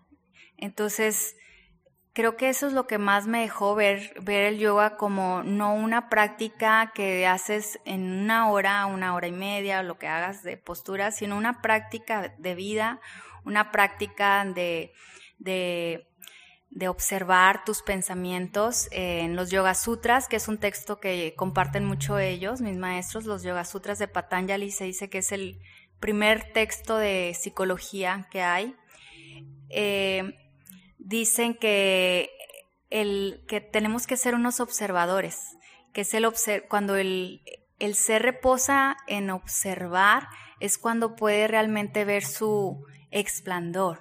Entonces, creo que eso es lo que más me dejó ver, ver el yoga como no una práctica que haces en una hora, una hora y media, o lo que hagas de postura, sino una práctica de vida, una práctica de, de, de observar tus pensamientos en los Yoga Sutras, que es un texto que comparten mucho ellos, mis maestros, los Yoga Sutras de Patanjali, se dice que es el primer texto de psicología que hay, eh, dicen que, el, que tenemos que ser unos observadores, que es el cuando el, el ser reposa en observar es cuando puede realmente ver su explandor,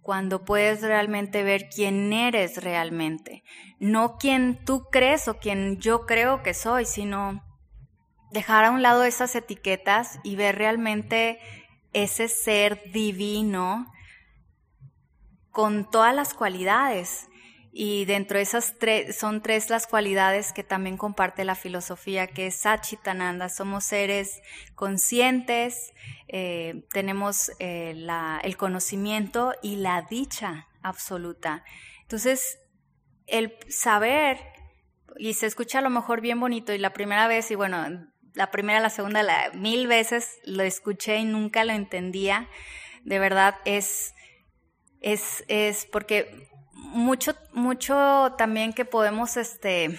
cuando puedes realmente ver quién eres realmente, no quién tú crees o quién yo creo que soy, sino dejar a un lado esas etiquetas y ver realmente ese ser divino con todas las cualidades. Y dentro de esas tres, son tres las cualidades que también comparte la filosofía, que es Sachitananda. Somos seres conscientes, eh, tenemos eh, el conocimiento y la dicha absoluta. Entonces, el saber, y se escucha a lo mejor bien bonito, y la primera vez, y bueno, la primera, la segunda, la, mil veces lo escuché y nunca lo entendía. De verdad es, es, es porque mucho, mucho también que podemos, este,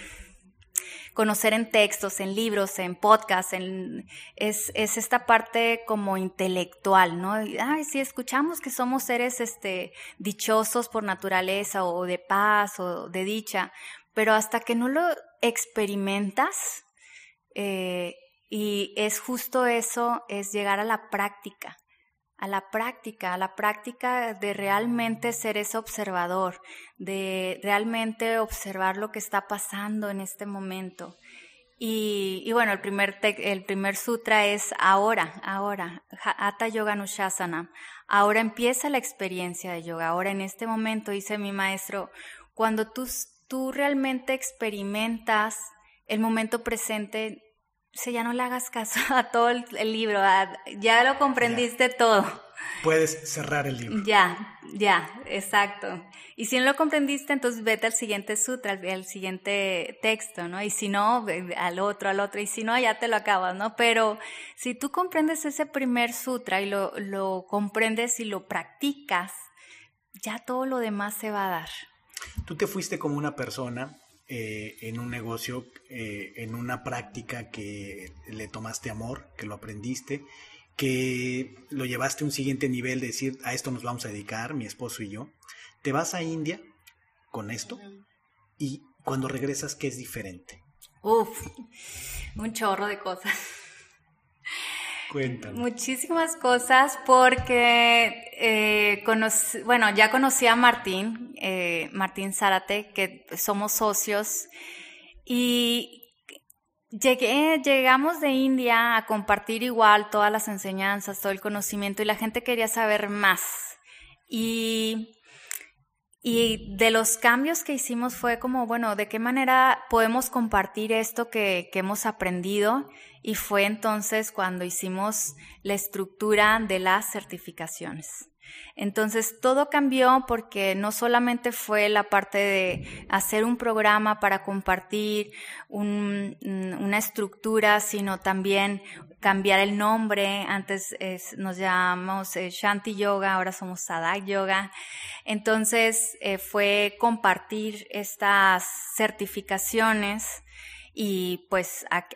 conocer en textos, en libros, en podcasts, en, es, es, esta parte como intelectual, ¿no? Ay, sí, escuchamos que somos seres este, dichosos por naturaleza o de paz o de dicha, pero hasta que no lo experimentas, eh, y es justo eso, es llegar a la práctica, a la práctica, a la práctica de realmente ser ese observador, de realmente observar lo que está pasando en este momento. Y, bueno, el primer, el primer sutra es ahora, ahora, Hatha Yoga Nushasana. Ahora empieza la experiencia de yoga. Ahora en este momento, dice mi maestro, cuando tú, tú realmente experimentas el momento presente, sea, ya no le hagas caso a todo el, libro, ya lo comprendiste todo. Puedes cerrar el libro. Ya, ya, exacto. Y si no lo comprendiste, entonces vete al siguiente sutra, al, siguiente texto, ¿no? Y si no, al otro, al otro, y si no, ya te lo acabas, ¿no? Pero si tú comprendes ese primer sutra y lo, lo comprendes y lo practicas, ya todo lo demás se va a dar. Tú te fuiste como una persona eh, en un negocio, eh, en una práctica que le tomaste amor, que lo aprendiste, que lo llevaste a un siguiente nivel de decir, a esto nos vamos a dedicar, mi esposo y yo. Te vas a India con esto y cuando regresas, ¿qué es diferente? Uf, un chorro de cosas. Cuéntame. Muchísimas cosas porque, eh, bueno, ya conocí a Martín, eh, Martín Zárate, que somos socios y Llegué, llegamos de India a compartir igual todas las enseñanzas, todo el conocimiento y la gente quería saber más. Y y de los cambios que hicimos fue como, bueno, ¿de qué manera podemos compartir esto que, hemos aprendido? Y fue entonces cuando hicimos la estructura de las certificaciones. Entonces todo cambió porque no solamente fue la parte de hacer un programa para compartir una estructura, sino también cambiar el nombre. Antes nos llamamos eh, Shanti Yoga, ahora somos Sadak Yoga. Entonces eh, fue compartir estas certificaciones y pues a,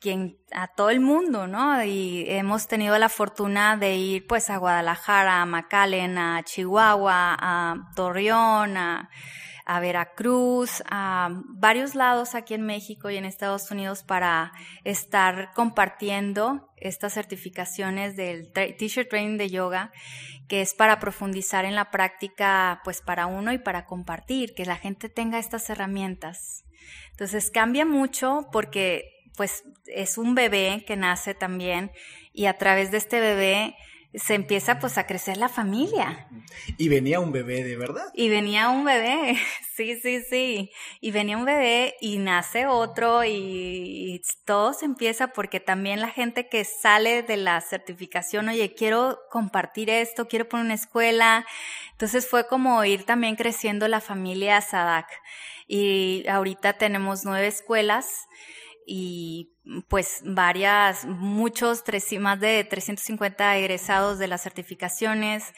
quien, a todo el mundo, ¿no? Y hemos tenido la fortuna de ir pues a Guadalajara, a McAllen, a Chihuahua, a Torreón, a, Veracruz, a varios lados aquí en México y en Estados Unidos para estar compartiendo estas certificaciones del Teacher Training de Yoga, que es para profundizar en la práctica, pues para uno y para compartir, que la gente tenga estas herramientas. Entonces cambia mucho porque pues es un bebé que nace también y a través de este bebé se empieza pues a crecer la familia. Y venía un bebé de verdad. Y venía un bebé, sí, sí, sí. Y venía un bebé y nace otro y, todo se empieza porque también la gente que sale de la certificación, oye, quiero compartir esto, quiero poner una escuela. Entonces fue como ir también creciendo la familia Sadak. Y ahorita tenemos nueve escuelas y pues varias, muchos, más de 350 egresados de las certificaciones,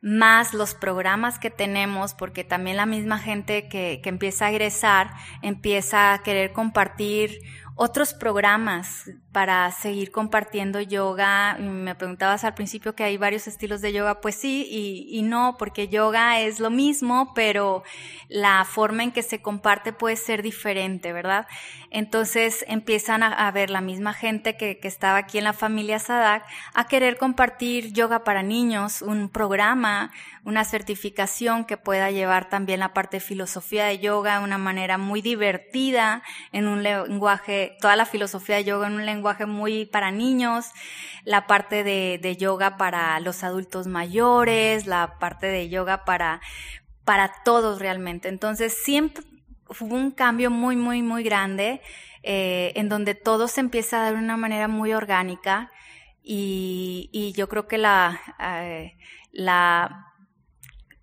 más los programas que tenemos, porque también la misma gente que, que empieza a egresar empieza a querer compartir otros programas para seguir compartiendo yoga. Me preguntabas al principio que hay varios estilos de yoga, pues sí y, no, porque yoga es lo mismo, pero la forma en que se comparte puede ser diferente, ¿verdad? Entonces empiezan a, ver la misma gente que, que, estaba aquí en la familia Sadak a querer compartir yoga para niños, un programa, una certificación que pueda llevar también la parte de filosofía de yoga de una manera muy divertida, en un lenguaje, toda la filosofía de yoga en un lenguaje muy para niños, la parte de, de yoga para los adultos mayores, la parte de yoga para, para todos realmente. Entonces siempre hubo un cambio muy, muy, muy grande eh, en donde todo se empieza a dar de una manera muy orgánica y, y yo creo que la, eh, la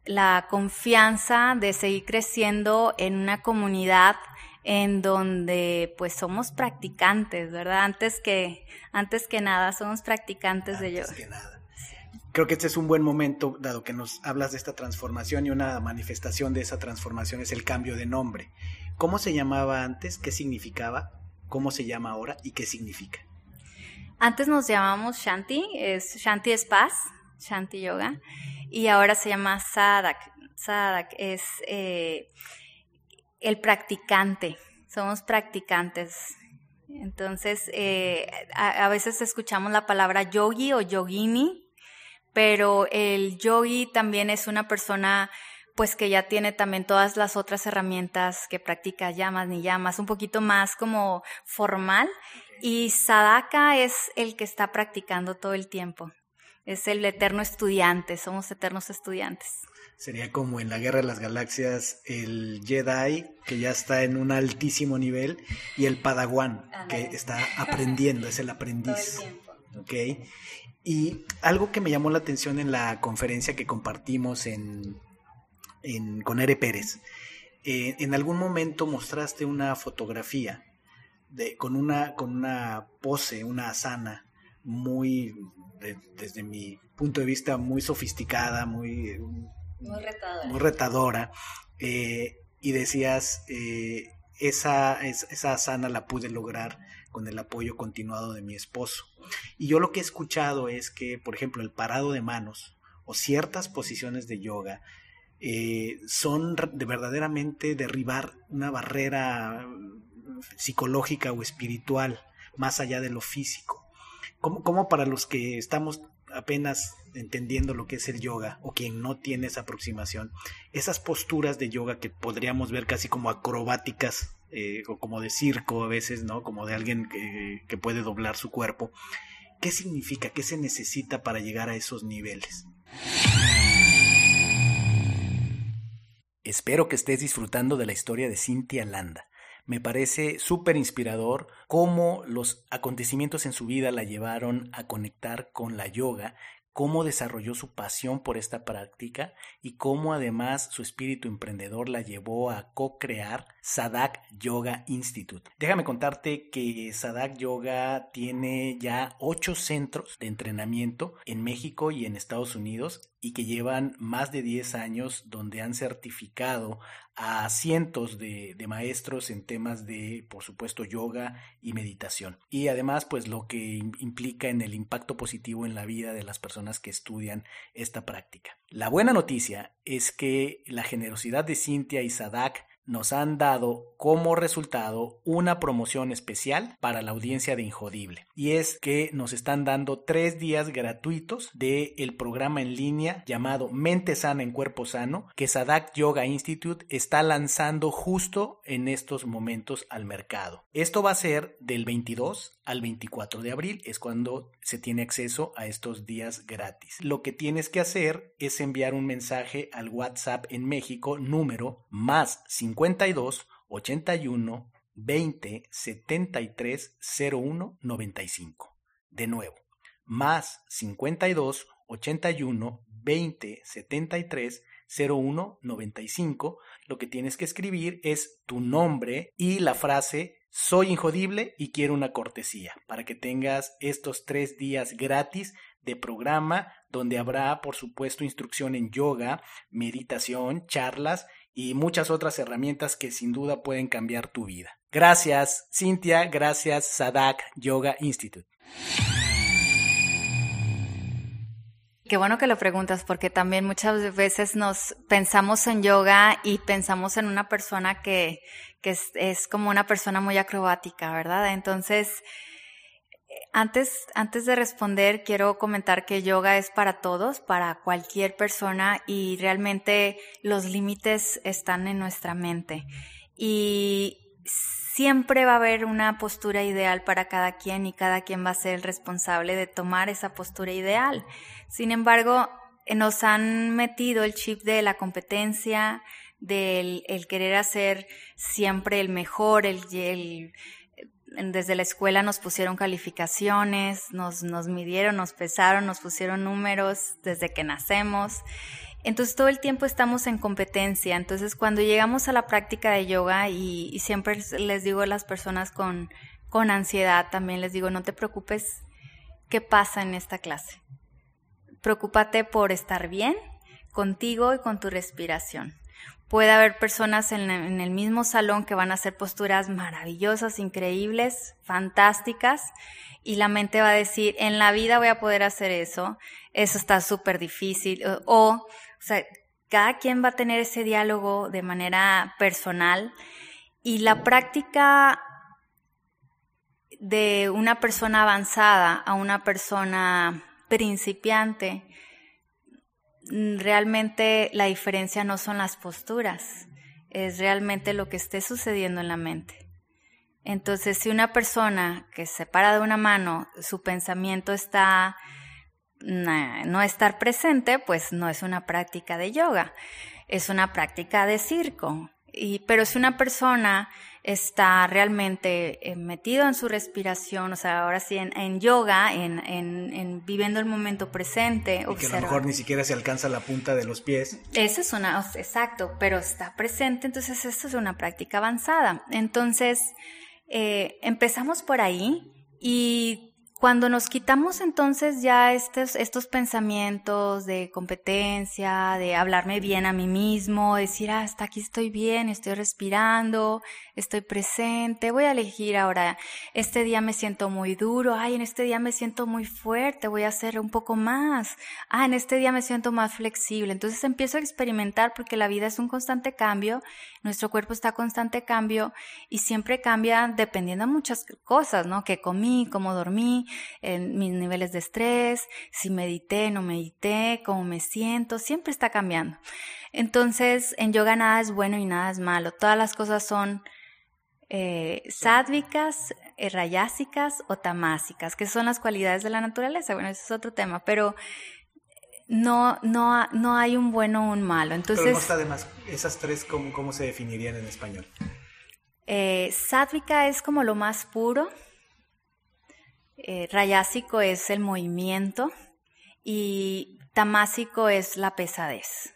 la confianza de seguir creciendo en una comunidad en donde pues somos practicantes, ¿verdad? Antes que, antes que nada, somos practicantes de yoga. Que nada. Creo que este es un buen momento, dado que nos hablas de esta transformación y una manifestación de esa transformación es el cambio de nombre. ¿Cómo se llamaba antes? ¿Qué significaba? ¿Cómo se llama ahora? ¿Y qué significa? Antes nos llamamos Shanti, es Shanti es paz, Shanti Yoga y ahora se llama Sadak. Sadak es eh, el practicante, somos practicantes. Entonces, eh, a, veces escuchamos la palabra yogi o yogini, pero el yogi también es una persona pues que ya tiene también todas las otras herramientas que practica llamas ni llamas, un poquito más como formal. Y Sadaka es el que está practicando todo el tiempo es el eterno estudiante, somos eternos estudiantes. Sería como en la Guerra de las Galaxias el Jedi, que ya está en un altísimo nivel, y el Padawan, que está aprendiendo, es el aprendiz. Ok. Y algo que me llamó la atención en la conferencia que compartimos en, con Ere Pérez, eh, en algún momento mostraste una fotografía de, con, una, con una pose, una asana muy desde mi punto de vista, muy sofisticada, muy Muy retadora. Muy retadora. Eh, y decías, eh, esa, esa sana la pude lograr con el apoyo continuado de mi esposo. Y yo lo que he escuchado es que, por ejemplo, el parado de manos o ciertas posiciones de yoga eh, son de verdaderamente derribar una barrera psicológica o espiritual más allá de lo físico. ¿Cómo, para los que estamos apenas entendiendo lo que es el yoga o quien no tiene esa aproximación, esas posturas de yoga que podríamos ver casi como acrobáticas eh, o como de circo a veces, ¿no? Como de alguien que, que puede doblar su cuerpo. ¿Qué significa? ¿Qué se necesita para llegar a esos niveles? Espero que estés disfrutando de la historia de Cintia Landa. Me parece súper inspirador cómo los acontecimientos en su vida la llevaron a conectar con la yoga cómo desarrolló su pasión por esta práctica y cómo además su espíritu emprendedor la llevó a co-crear Sadak Yoga Institute. Déjame contarte que Sadak Yoga tiene ya ocho centros de entrenamiento en México y en Estados Unidos y que llevan más de 10 años donde han certificado a cientos de, maestros en temas de, por supuesto, yoga y meditación. Y además, pues lo que implica en el impacto positivo en la vida de las personas que estudian esta práctica. La buena noticia es que la generosidad de Cintia y Sadak nos han dado como resultado una promoción especial para la audiencia de Injodible. Y es que nos están dando tres días gratuitos del el programa en línea llamado Mente Sana en Cuerpo Sano que Sadak Yoga Institute está lanzando justo en estos momentos al mercado. Esto va a ser del 22 al 24 de abril, es cuando se tiene acceso a estos días gratis. Lo que tienes que hacer es enviar un mensaje al WhatsApp en México número más 52 81 20 73 01 95. De nuevo, más 52 81 20 73 01 95. Lo que tienes que escribir es tu nombre y la frase soy injodible y quiero una cortesía para que tengas estos tres días gratis de programa donde habrá por supuesto instrucción en yoga, meditación, charlas y muchas otras herramientas que sin duda pueden cambiar tu vida. Gracias, Cintia. Gracias, Sadak Yoga Institute. Qué bueno que lo preguntas porque también muchas veces nos pensamos en yoga y pensamos en una persona que, que es, es, como una persona muy acrobática, ¿verdad? Entonces, antes, antes de responder, quiero comentar que yoga es para todos, para cualquier persona y realmente los límites están en nuestra mente. Y siempre va a haber una postura ideal para cada quien y cada quien va a ser el responsable de tomar esa postura ideal. Sin embargo, nos han metido el chip de la competencia, del el querer hacer siempre el mejor, el, el desde la escuela nos pusieron calificaciones, nos, nos midieron, nos pesaron, nos pusieron números desde que nacemos. Entonces todo el tiempo estamos en competencia. Entonces cuando llegamos a la práctica de yoga y, siempre les digo a las personas con, con ansiedad, también les digo, no te preocupes qué pasa en esta clase. Preocúpate por estar bien contigo y con tu respiración. Puede haber personas en, el mismo salón que van a hacer posturas maravillosas, increíbles, fantásticas, y la mente va a decir, en la vida voy a poder hacer eso, eso está súper difícil, o, o sea, cada quien va a tener ese diálogo de manera personal y la práctica de una persona avanzada a una persona principiante realmente la diferencia no son las posturas, es realmente lo que esté sucediendo en la mente. Entonces, si una persona que se para de una mano, su pensamiento está no estar presente, pues no es una práctica de yoga, es una práctica de circo. Y, pero si una persona está realmente eh, metido en su respiración, o sea, ahora sí en, yoga, en, en, viviendo el momento presente. Y que a lo mejor ni siquiera se alcanza la punta de los pies. Eso es una, exacto, pero está presente, entonces esto es una práctica avanzada. Entonces, eh, empezamos por ahí y cuando nos quitamos entonces ya estos, estos pensamientos de competencia, de hablarme bien a mí mismo, decir, ah, hasta aquí estoy bien, estoy respirando, estoy presente, voy a elegir ahora, este día me siento muy duro, ay, en este día me siento muy fuerte, voy a hacer un poco más, ah, en este día me siento más flexible. Entonces empiezo a experimentar porque la vida es un constante cambio, nuestro cuerpo está en constante cambio y siempre cambia dependiendo de muchas cosas, ¿no? Que comí, cómo dormí, en mis niveles de estrés, si medité, no medité, cómo me siento, siempre está cambiando. Entonces, en yoga nada es bueno y nada es malo. Todas las cosas son eh, sádvicas, eh, rayásicas o tamásicas, que son las cualidades de la naturaleza. Bueno, ese es otro tema, pero no, no, no hay un bueno o un malo. Entonces, pero no está además, esas tres, ¿cómo, cómo se definirían en español? Eh, sádvica es como lo más puro, eh, rayásico es el movimiento y tamásico es la pesadez.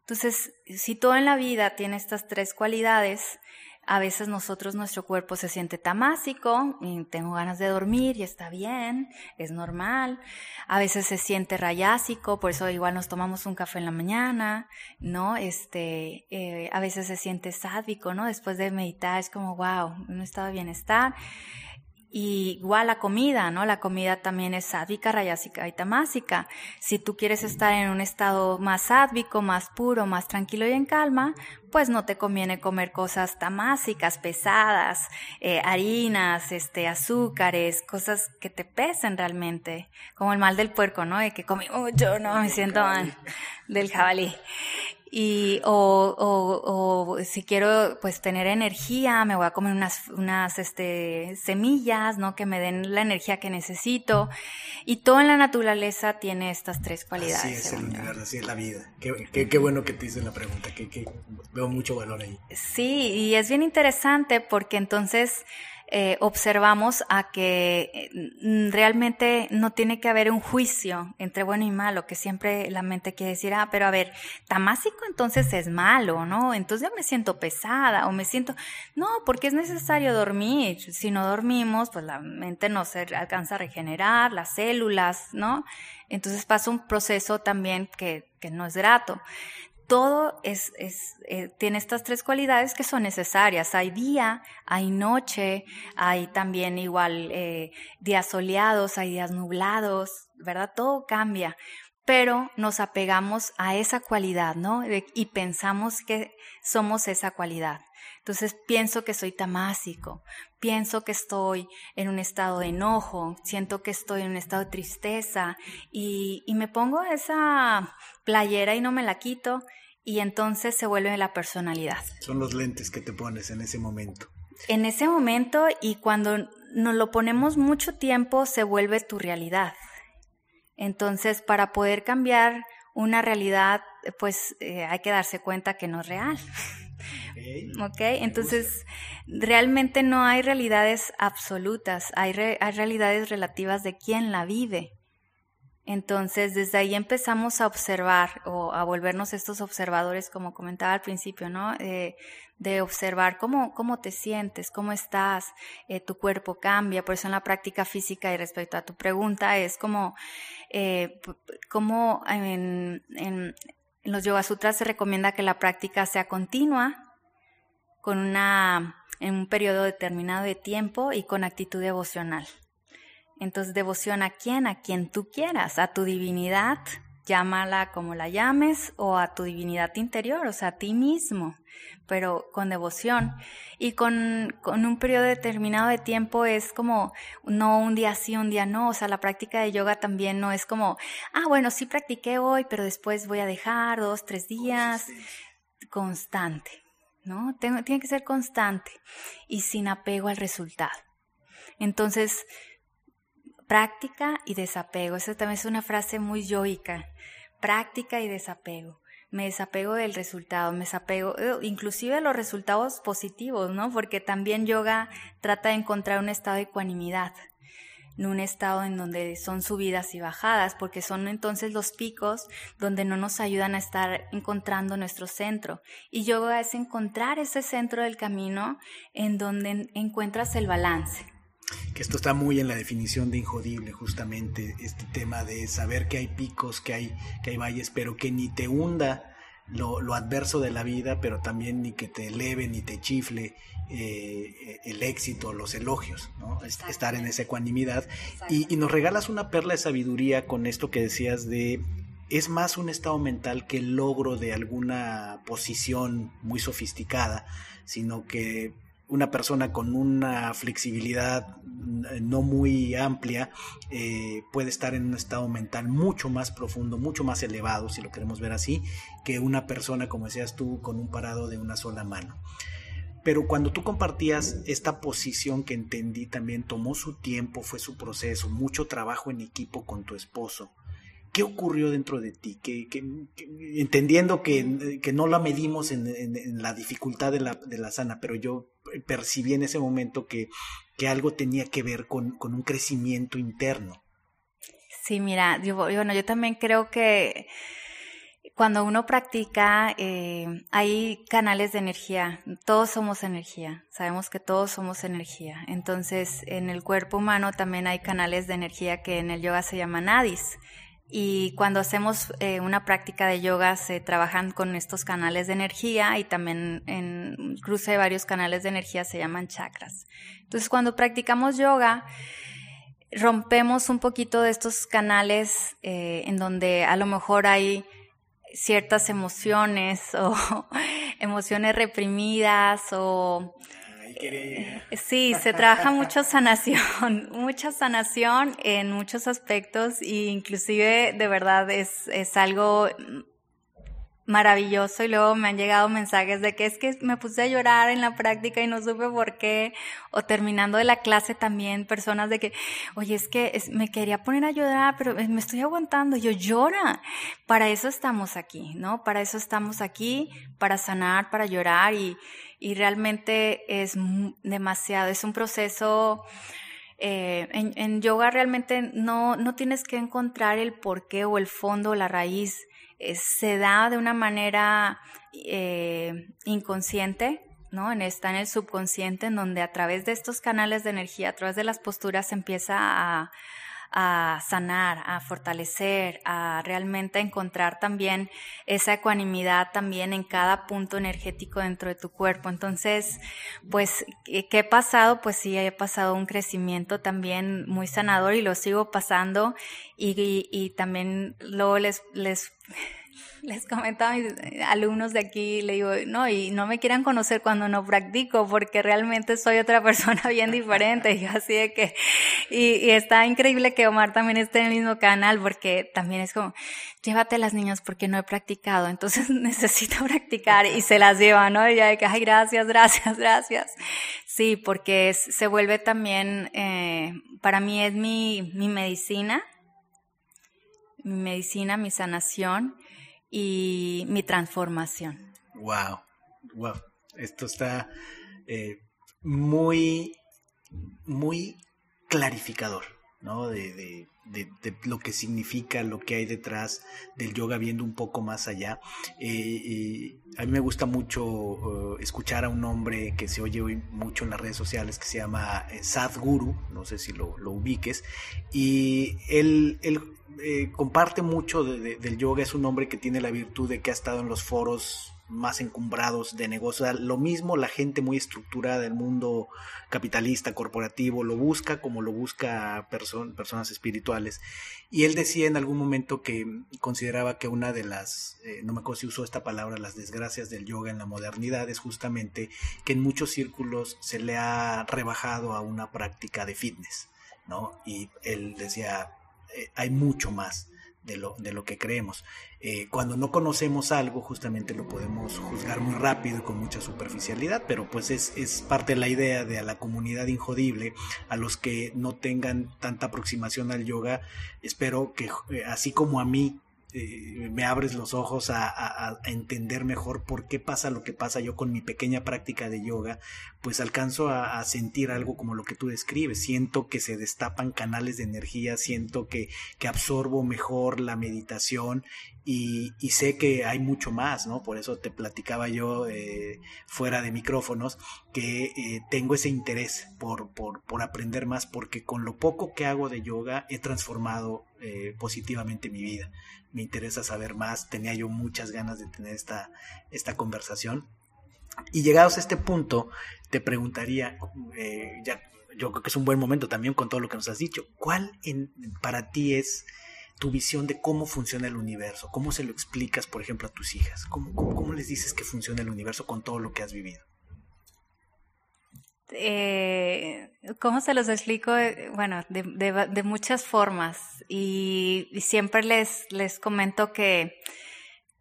Entonces, si todo en la vida tiene estas tres cualidades, a veces nosotros, nuestro cuerpo se siente tamásico, tengo ganas de dormir y está bien, es normal. A veces se siente rayásico, por eso igual nos tomamos un café en la mañana, ¿no? Este, eh, a veces se siente sádico, ¿no? Después de meditar es como, wow, un estado de bienestar. Y igual la comida, ¿no? La comida también es sádvica, rayásica y tamásica. Si tú quieres estar en un estado más sádvico, más puro, más tranquilo y en calma, pues no te conviene comer cosas tamásicas, pesadas, eh, harinas, este, azúcares, cosas que te pesen realmente. Como el mal del puerco, ¿no? De que comí mucho, no, me siento mal. Del jabalí y o, o, o, si quiero pues tener energía me voy a comer unas unas este semillas no que me den la energía que necesito. Y todo en la naturaleza tiene estas tres cualidades así es el universo así es la vida. Qué, qué, bueno que te hice la pregunta que, que veo mucho valor ahí. Sí y es bien interesante porque entonces eh, observamos a que eh, realmente no tiene que haber un juicio entre bueno y malo, que siempre la mente quiere decir, ah, pero a ver, tamásico entonces es malo, ¿no? Entonces yo me siento pesada o me siento, no, porque es necesario dormir. Si no dormimos, pues la mente no se alcanza a regenerar, las células, ¿no? Entonces pasa un proceso también que, que no es grato todo eh, tiene estas tres cualidades que son necesarias. Hay día, hay noche, hay también igual eh, días soleados, hay días nublados, ¿verdad? Todo cambia, pero nos apegamos a esa cualidad, ¿no? y pensamos que somos esa cualidad. Entonces pienso que soy tamásico, pienso que estoy en un estado de enojo, siento que estoy en un estado de tristeza y, y me pongo esa playera y no me la quito y entonces se vuelve la personalidad. Son los lentes que te pones en ese momento. En ese momento y cuando nos lo ponemos mucho tiempo se vuelve tu realidad. Entonces, para poder cambiar una realidad, pues eh, hay que darse cuenta que no es real. ¿Ok? Entonces, realmente no hay realidades absolutas, hay, hay realidades relativas de quién la vive. Entonces, desde ahí empezamos a observar o a volvernos estos observadores, como comentaba al principio, ¿no? Eh, de observar cómo, cómo te sientes, cómo estás, eh, tu cuerpo cambia. Por eso en la práctica física y respecto a tu pregunta es como, eh, como en, en, los Yoga Sutras se recomienda que la práctica sea continua, con una, en un periodo determinado de tiempo y con actitud devocional. Entonces, devoción a quién? A quien tú quieras, a tu divinidad, llámala como la llames, o a tu divinidad interior, o sea, a ti mismo, pero con devoción. Y con, con un periodo determinado de tiempo es como, no un día sí, un día no, o sea, la práctica de yoga también no es como, ah, bueno, sí practiqué hoy, pero después voy a dejar dos, tres días, constante, ¿no? tiene que ser constante y sin apego al resultado. Entonces, práctica y desapego. Esa también es una frase muy yoica. Práctica y desapego. Me desapego del resultado, me desapego, eh, inclusive de los resultados positivos, ¿no? Porque también yoga trata de encontrar un estado de ecuanimidad, no un estado en donde son subidas y bajadas, porque son entonces los picos donde no nos ayudan a estar encontrando nuestro centro. Y yoga es encontrar ese centro del camino en donde encuentras el balance. Que esto está muy en la definición de injodible, justamente, este tema de saber que hay picos, que hay, que hay valles, pero que ni te hunda lo, adverso de la vida, pero también ni que te eleve ni te chifle eh, el éxito, los elogios, ¿no? estar en esa ecuanimidad. Y, y, nos regalas una perla de sabiduría con esto que decías de es más un estado mental que el logro de alguna posición muy sofisticada, sino que una persona con una flexibilidad no muy amplia eh, puede estar en un estado mental mucho más profundo, mucho más elevado, si lo queremos ver así, que una persona, como decías tú, con un parado de una sola mano. Pero cuando tú compartías esta posición que entendí también tomó su tiempo, fue su proceso, mucho trabajo en equipo con tu esposo. ¿Qué ocurrió dentro de ti? Que, entendiendo que, no la medimos en, la dificultad de la, de la, sana, pero yo percibí en ese momento que, algo tenía que ver con, un crecimiento interno. Sí, mira, yo, bueno, yo también creo que cuando uno practica, eh, hay canales de energía, todos somos energía, sabemos que todos somos energía. Entonces, en el cuerpo humano también hay canales de energía que en el yoga se llaman nadis. Y cuando hacemos eh, una práctica de yoga se trabajan con estos canales de energía y también en cruce de varios canales de energía se llaman chakras. Entonces cuando practicamos yoga rompemos un poquito de estos canales eh, en donde a lo mejor hay ciertas emociones o emociones reprimidas o Sí, se trabaja mucho sanación, mucha sanación en muchos aspectos e inclusive de verdad es, es algo maravilloso. Y luego me han llegado mensajes de que es que me puse a llorar en la práctica y no supe por qué. O terminando de la clase también personas de que oye es que me quería poner a llorar pero me estoy aguantando yo llora para eso estamos aquí no para eso estamos aquí para sanar para llorar y y realmente es demasiado, es un proceso... Eh, en, yoga realmente no, no tienes que encontrar el porqué o el fondo o la raíz. Eh, se da de una manera eh, inconsciente, ¿no? En, está en el subconsciente, en donde a través de estos canales de energía, a través de las posturas, se empieza a, a sanar, a fortalecer, a realmente encontrar también esa ecuanimidad también en cada punto energético dentro de tu cuerpo. Entonces, pues, ¿qué he pasado? Pues sí, he pasado un crecimiento también muy sanador y lo sigo pasando y, y, y también luego les, les les comentaba a mis alumnos de aquí, le digo, no, y no me quieran conocer cuando no practico, porque realmente soy otra persona bien diferente. Y así de que, y, está increíble que Omar también esté en el mismo canal, porque también es como, llévate las niñas porque no he practicado, entonces necesito practicar y se las lleva, ¿no? Y ya de que, ay, gracias, gracias, gracias. Sí, porque se vuelve también, eh, para mí es mi, mi medicina, mi medicina, mi sanación y mi transformación. Wow, wow. Esto está eh, muy, muy clarificador, ¿no? De, de, de, lo que significa, lo que hay detrás del yoga, viendo un poco más allá. Eh, a mí me gusta mucho uh, escuchar a un hombre que se oye hoy mucho en las redes sociales que se llama eh, Sadhguru, no sé si lo, lo ubiques, y él, él eh, comparte mucho del yoga, es un hombre que tiene la virtud de que ha estado en los foros más encumbrados de negocio. lo mismo la gente muy estructurada del mundo capitalista, corporativo, lo busca como lo busca personas espirituales. Y él decía en algún momento que consideraba que una de las, eh, no me acuerdo si usó esta palabra, las desgracias del yoga en la modernidad es justamente que en muchos círculos se le ha rebajado a una práctica de fitness. ¿no? Y él decía, eh, hay mucho más de lo, de lo que creemos. Eh, cuando no conocemos algo, justamente lo podemos juzgar muy rápido y con mucha superficialidad, pero pues es, es parte de la idea de a la comunidad injodible, a los que no tengan tanta aproximación al yoga, espero que eh, así como a mí eh, me abres los ojos a, entender mejor por qué pasa lo que pasa. Yo con mi pequeña práctica de yoga, pues alcanzo a, sentir algo como lo que tú describes, siento que se destapan canales de energía, siento que, que absorbo mejor la meditación y, sé que hay mucho más, ¿no? Por eso te platicaba yo eh, fuera de micrófonos que eh, tengo ese interés por, por, por, aprender más porque con lo poco que hago de yoga he transformado positivamente mi vida me interesa saber más, tenía yo muchas ganas de tener esta, esta conversación. Y llegados a este punto, te preguntaría, eh, ya, yo creo que es un buen momento también con todo lo que nos has dicho, ¿cuál para ti es tu visión de cómo funciona el universo? ¿Cómo se lo explicas, por ejemplo, a tus hijas? ¿Cómo, cómo les dices que funciona el universo con todo lo que has vivido? Eh, ¿Cómo se los explico? Eh, bueno, de, muchas formas. Y, siempre les, les comento que,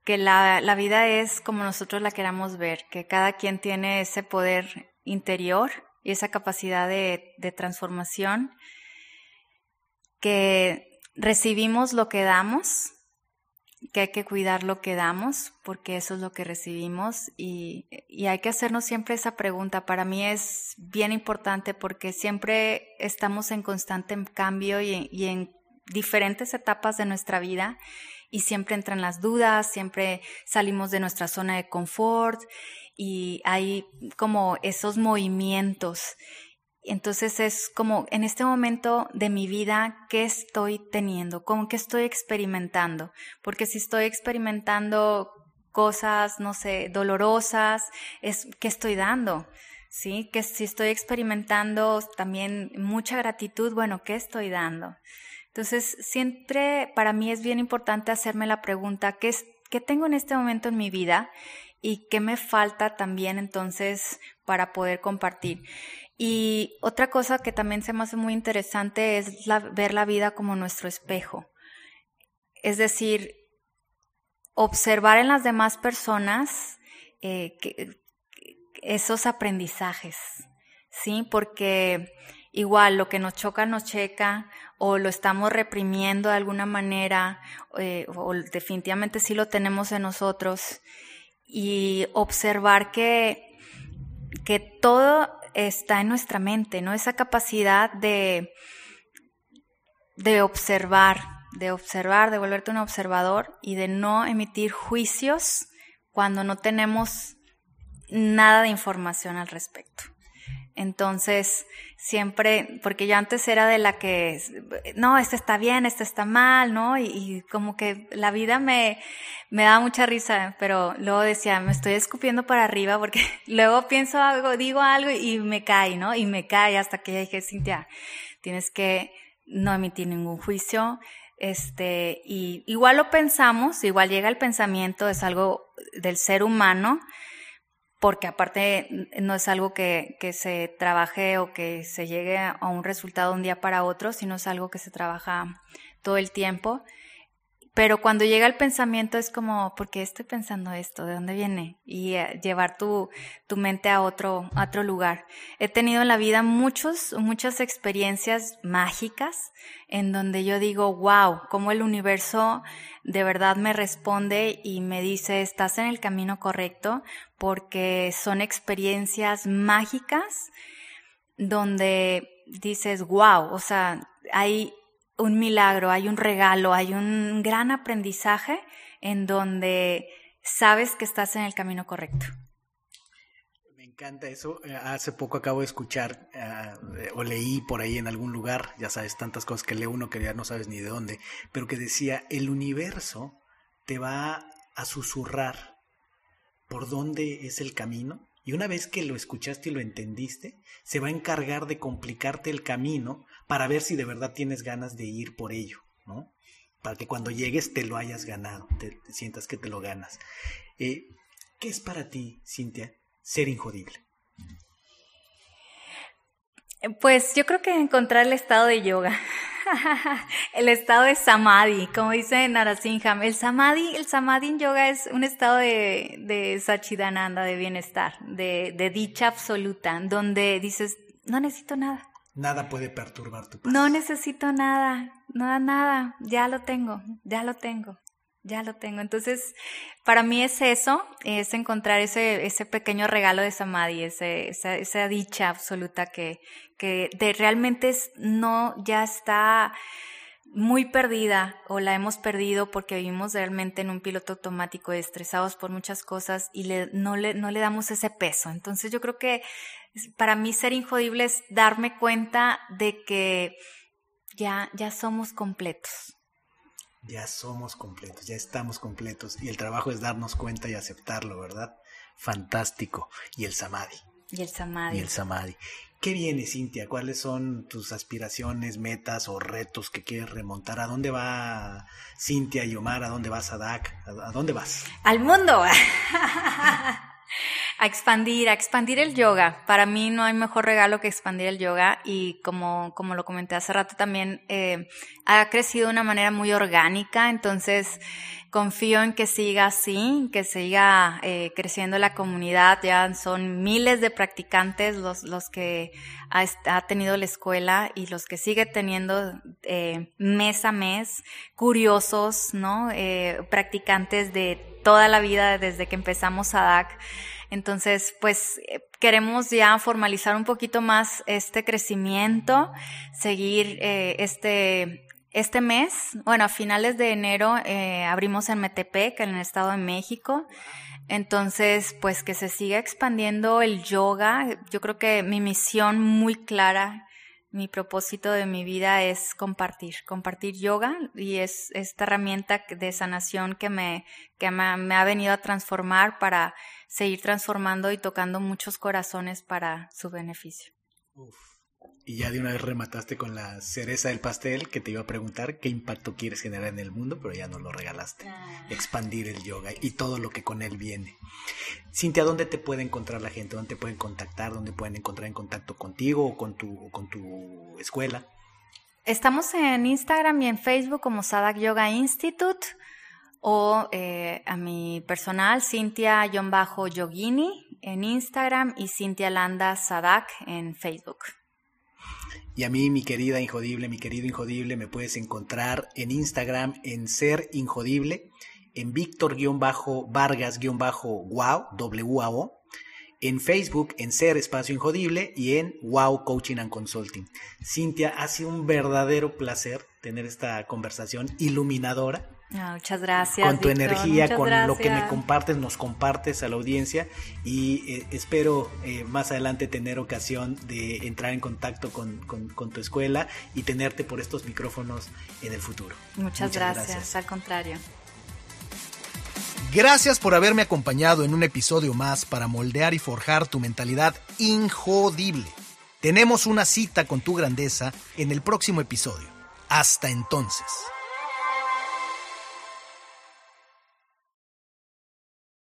que la, la, vida es como nosotros la queramos ver, que cada quien tiene ese poder interior y esa capacidad de, de transformación, que recibimos lo que damos que hay que cuidar lo que damos, porque eso es lo que recibimos y, hay que hacernos siempre esa pregunta. Para mí es bien importante porque siempre estamos en constante cambio y, y en diferentes etapas de nuestra vida y siempre entran las dudas, siempre salimos de nuestra zona de confort y hay como esos movimientos entonces es como en este momento de mi vida, ¿qué estoy teniendo? ¿Cómo que estoy experimentando? Porque si estoy experimentando cosas, no sé, dolorosas, es ¿qué estoy dando? ¿Sí? Que si estoy experimentando también mucha gratitud, bueno, ¿qué estoy dando? Entonces, siempre para mí es bien importante hacerme la pregunta, ¿qué, es, qué tengo en este momento en mi vida? y qué me falta también entonces para poder compartir. Y otra cosa que también se me hace muy interesante es ver la vida como nuestro espejo. Es decir, observar en las demás personas eh, esos aprendizajes, ¿sí? Porque igual lo que nos choca nos checa o lo estamos reprimiendo de alguna manera eh, o definitivamente sí lo tenemos en nosotros y observar que, que todo está en nuestra mente, ¿no? Esa capacidad de, de observar, de observar, de volverte un observador y de no emitir juicios cuando no tenemos nada de información al respecto. Entonces, siempre, porque yo antes era de la que, no, este está bien, este está mal, ¿no? Y, como que la vida me, me daba mucha risa, pero luego decía, me estoy escupiendo para arriba porque luego pienso algo, digo algo y me cae, ¿no? Y me cae hasta que ya dije, Cintia, tienes que no emitir ningún juicio, este, y igual lo pensamos, igual llega el pensamiento, es algo del ser humano, porque aparte no es algo que, que, se trabaje o que se llegue a un resultado un día para otro, sino es algo que se trabaja todo el tiempo. Pero cuando llega el pensamiento es como, ¿por qué estoy pensando esto? ¿De dónde viene? Y eh, llevar tu, tu mente a otro, a otro lugar. He tenido en la vida muchos, muchas experiencias mágicas en donde yo digo, wow, cómo el universo de verdad me responde y me dice, estás en el camino correcto, porque son experiencias mágicas donde dices, wow, o sea, hay un milagro, hay un regalo, hay un gran aprendizaje en donde sabes que estás en el camino correcto. Me encanta eso. Eh, hace poco acabo de escuchar eh, o leí por ahí en algún lugar, ya sabes, tantas cosas que lee uno que ya no sabes ni de dónde, pero que decía, el universo te va a susurrar por dónde es el camino y una vez que lo escuchaste y lo entendiste, se va a encargar de complicarte el camino para ver si de verdad tienes ganas de ir por ello, ¿no? Para que cuando llegues te lo hayas ganado, te, sientas que te lo ganas. Eh, ¿Qué es para ti, Cintia, ser injodible? Pues yo creo que encontrar el estado de yoga. el estado de samadhi, como dice Narasimham. El samadhi, el samadhi en yoga es un estado de, de sachidananda, de bienestar, de, de dicha absoluta, donde dices, no necesito nada. Nada puede perturbar tu paz. No necesito nada, nada, nada, ya lo tengo, ya lo tengo. Ya lo tengo. Entonces, para mí es eso, es encontrar ese, ese pequeño regalo de Samadhi, esa, esa dicha absoluta que, que de realmente es, no, ya está muy perdida o la hemos perdido porque vivimos realmente en un piloto automático, estresados por muchas cosas y le, no, le, no le damos ese peso. Entonces yo creo que para mí ser injodible es darme cuenta de que ya, ya somos completos. Ya somos completos, ya estamos completos y el trabajo es darnos cuenta y aceptarlo, ¿verdad? Fantástico. Y el samadhi. Y el samadhi. Y el samadhi. ¿Qué viene, Cintia? ¿Cuáles son tus aspiraciones, metas o retos que quieres remontar? ¿A dónde va Cintia y Omar? ¿A dónde va Sadak? ¿A dónde vas? Al mundo. a expandir, a expandir el yoga. Para mí no hay mejor regalo que expandir el yoga y como, como lo comenté hace rato también, eh, ha crecido de una manera muy orgánica, entonces confío en que siga así, que siga eh, creciendo la comunidad, ya son miles de practicantes los, los que ha, ha tenido la escuela y los que sigue teniendo eh, mes a mes, curiosos, ¿no? Eh, practicantes de toda la vida desde que empezamos a DAC. Entonces, pues eh, queremos ya formalizar un poquito más este crecimiento, seguir eh, este, este mes, bueno, a finales de enero eh, abrimos en Metepec, en el Estado de México. Entonces, pues que se siga expandiendo el yoga. Yo creo que mi misión muy clara, mi propósito de mi vida es compartir, compartir yoga y es esta herramienta de sanación que me, que me, me ha venido a transformar para seguir transformando y tocando muchos corazones para su beneficio. Y ya de una vez remataste con la cereza del pastel que te iba a preguntar qué impacto quieres generar en el mundo, pero ya no lo regalaste. Ah. Expandir el yoga y todo lo que con él viene. Cintia, ¿dónde te puede encontrar la gente? ¿Dónde te pueden contactar? ¿Dónde pueden encontrar en contacto contigo o con tu, con tu escuela? Estamos en Instagram y en Facebook como Sadak Yoga Institute o eh, a mi personal, Cintia-Yogini en Instagram y Cintia Landa Sadak en Facebook. Y a mí, mi querida Injodible, mi querido Injodible, me puedes encontrar en Instagram en Ser Injodible, en Víctor-Vargas-Wow, W-A-O, en Facebook en Ser Espacio Injodible y en Wow Coaching and Consulting. Cintia, ha sido un verdadero placer tener esta conversación iluminadora Ah, muchas gracias. Con tu energía, con lo que me compartes, nos compartes a la audiencia y eh, espero eh, más adelante tener ocasión de entrar en contacto con, tu escuela y tenerte por estos micrófonos en el futuro. Muchas, gracias, al contrario. Gracias por haberme acompañado en un episodio más para moldear y forjar tu mentalidad injodible. Tenemos una cita con tu grandeza en el próximo episodio. Hasta entonces.